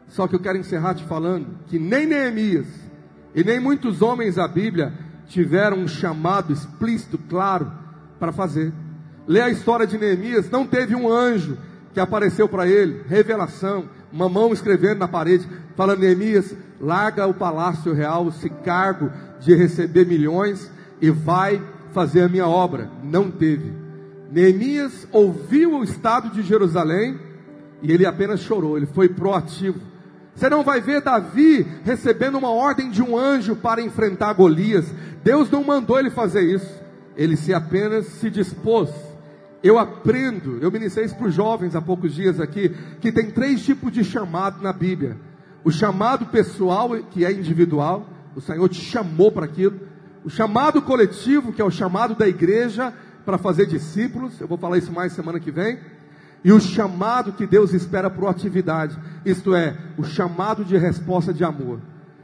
Só que eu quero encerrar te falando que nem Neemias e nem muitos homens da Bíblia tiveram um chamado explícito, claro, para fazer. Lê a história de Neemias, não teve um anjo que apareceu para ele, revelação, uma mão escrevendo na parede, falando: Neemias, larga o palácio real, esse cargo de receber milhões e vai fazer a minha obra. Não teve. Neemias ouviu o estado de Jerusalém e ele apenas chorou, ele foi proativo. Você não vai ver Davi recebendo uma ordem de um anjo para enfrentar Golias. Deus não mandou ele fazer isso. Ele se apenas se dispôs. Eu aprendo, eu ministrei isso para os jovens há poucos dias aqui, que tem três tipos de chamado na Bíblia. O chamado pessoal, que é individual, o Senhor te chamou para aquilo. O chamado coletivo, que é o chamado da igreja para fazer discípulos, eu vou falar isso mais semana que vem. E o chamado que Deus espera para atividade, isto é, o chamado de resposta de amor.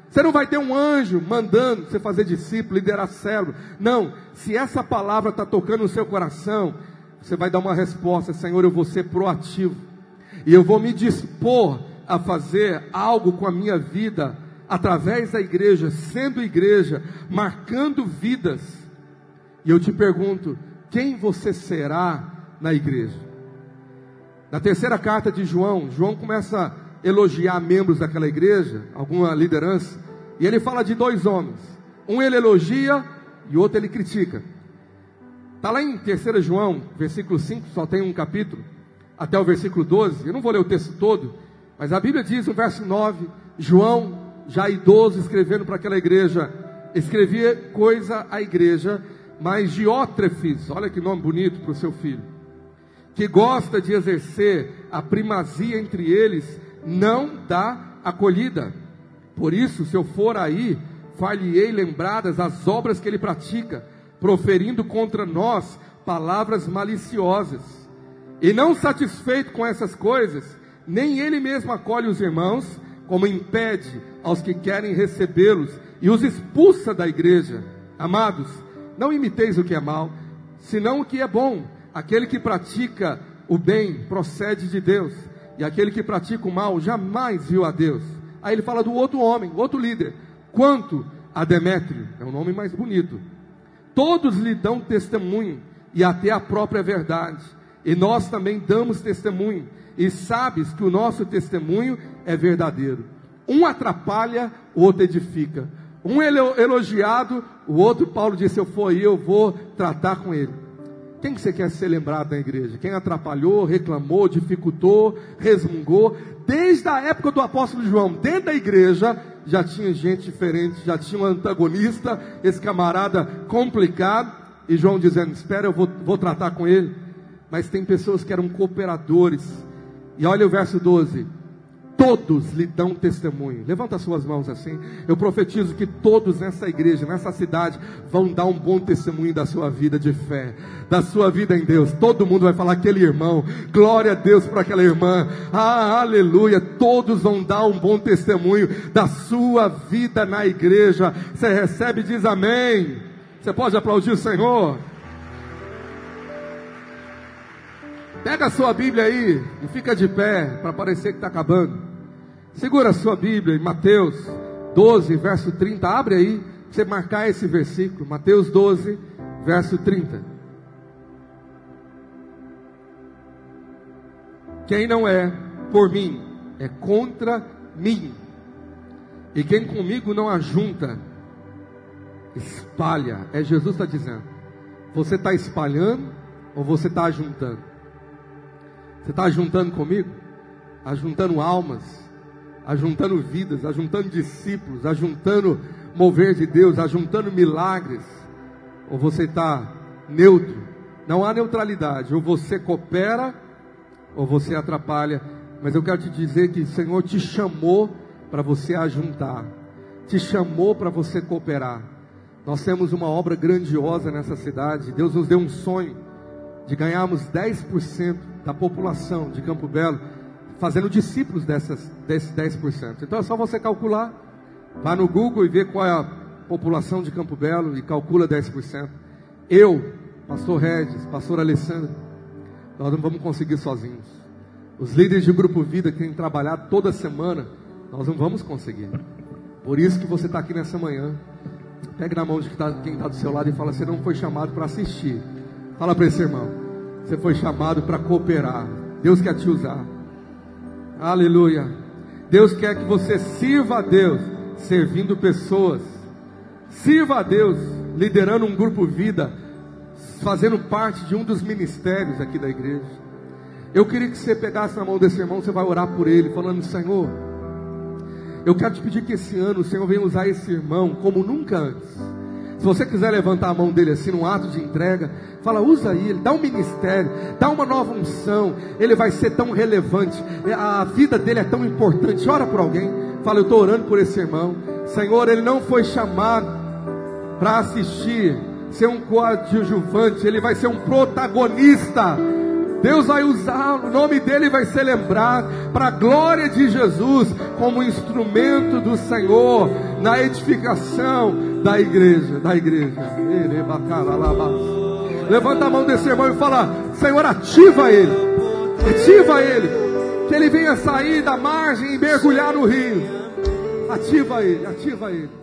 Você não vai ter um anjo mandando você fazer discípulo, liderar cérebro. Não, se essa palavra está tocando no seu coração, você vai dar uma resposta: Senhor, eu vou ser proativo, e eu vou me dispor a fazer algo com a minha vida, através da igreja, sendo igreja, marcando vidas. E eu te pergunto: quem você será na igreja? Na terceira carta de João, João começa a elogiar membros daquela igreja, alguma liderança, e ele fala de dois homens. Um ele elogia e o outro ele critica. Está lá em 3 João, versículo 5, só tem um capítulo, até o versículo 12. Eu não vou ler o texto todo, mas a Bíblia diz no verso 9: João, já idoso, escrevendo para aquela igreja, escrevia coisa à igreja, mas Diótrefes, olha que nome bonito para o seu filho que gosta de exercer a primazia entre eles, não dá acolhida. Por isso, se eu for aí, falhei lembradas as obras que ele pratica, proferindo contra nós palavras maliciosas. E não satisfeito com essas coisas, nem ele mesmo acolhe os irmãos, como impede aos que querem recebê-los e os expulsa da igreja. Amados, não imiteis o que é mal, senão o que é bom Aquele que pratica o bem procede de Deus, e aquele que pratica o mal jamais viu a Deus. Aí ele fala do outro homem, outro líder. Quanto a Demétrio, é um nome mais bonito. Todos lhe dão testemunho, e até a própria verdade. E nós também damos testemunho, e sabes que o nosso testemunho é verdadeiro. Um atrapalha, o outro edifica. Um elogiado, o outro, Paulo disse: Eu for eu vou tratar com ele. Quem que você quer ser lembrado na igreja? Quem atrapalhou, reclamou, dificultou, resmungou? Desde a época do apóstolo João, dentro da igreja, já tinha gente diferente, já tinha um antagonista, esse camarada complicado, e João dizendo: Espera, eu vou, vou tratar com ele. Mas tem pessoas que eram cooperadores, e olha o verso 12: todos lhe dão testemunho. Levanta suas mãos assim. Eu profetizo que todos nessa igreja, nessa cidade, vão dar um bom testemunho da sua vida de fé, da sua vida em Deus. Todo mundo vai falar aquele irmão. Glória a Deus para aquela irmã. Ah, aleluia. Todos vão dar um bom testemunho da sua vida na igreja. Você recebe e diz amém. Você pode aplaudir o Senhor? Pega a sua Bíblia aí e fica de pé para parecer que está acabando. Segura a sua Bíblia em Mateus 12, verso 30. Abre aí, para você marcar esse versículo. Mateus 12, verso 30. Quem não é por mim, é contra mim. E quem comigo não ajunta, espalha. É Jesus está dizendo. Você está espalhando ou você está ajuntando? Você está ajuntando comigo? Ajuntando almas? Ajuntando vidas, ajuntando discípulos, ajuntando mover de Deus, ajuntando milagres, ou você está neutro, não há neutralidade, ou você coopera, ou você atrapalha, mas eu quero te dizer que o Senhor te chamou para você ajuntar, te chamou para você cooperar. Nós temos uma obra grandiosa nessa cidade, Deus nos deu um sonho de ganharmos 10% da população de Campo Belo fazendo discípulos dessas, desses 10%. Então é só você calcular, vá no Google e vê qual é a população de Campo Belo e calcula 10%. Eu, pastor Regis, pastor Alessandro, nós não vamos conseguir sozinhos. Os líderes de Grupo Vida que têm trabalhado toda semana, nós não vamos conseguir. Por isso que você está aqui nessa manhã. Pegue na mão de quem está do seu lado e fala: Você não foi chamado para assistir. Fala para esse irmão: Você foi chamado para cooperar. Deus quer te usar. Aleluia. Deus quer que você sirva a Deus, servindo pessoas. Sirva a Deus, liderando um grupo vida, fazendo parte de um dos ministérios aqui da igreja. Eu queria que você pegasse na mão desse irmão, você vai orar por ele, falando: Senhor, eu quero te pedir que esse ano o Senhor venha usar esse irmão como nunca antes. Se você quiser levantar a mão dele assim, num ato de entrega, fala, usa ele, dá um ministério, dá uma nova unção. Ele vai ser tão relevante, a vida dele é tão importante. Ora por alguém, fala, eu estou orando por esse irmão. Senhor, ele não foi chamado para assistir, ser um coadjuvante, ele vai ser um protagonista Deus vai usar, o nome dele vai ser lembrado para a glória de Jesus, como instrumento do Senhor na edificação da igreja, da igreja. Levanta a mão desse irmão e fala: Senhor, ativa ele, ativa ele, que ele venha sair da margem e mergulhar no rio. Ativa ele, ativa ele.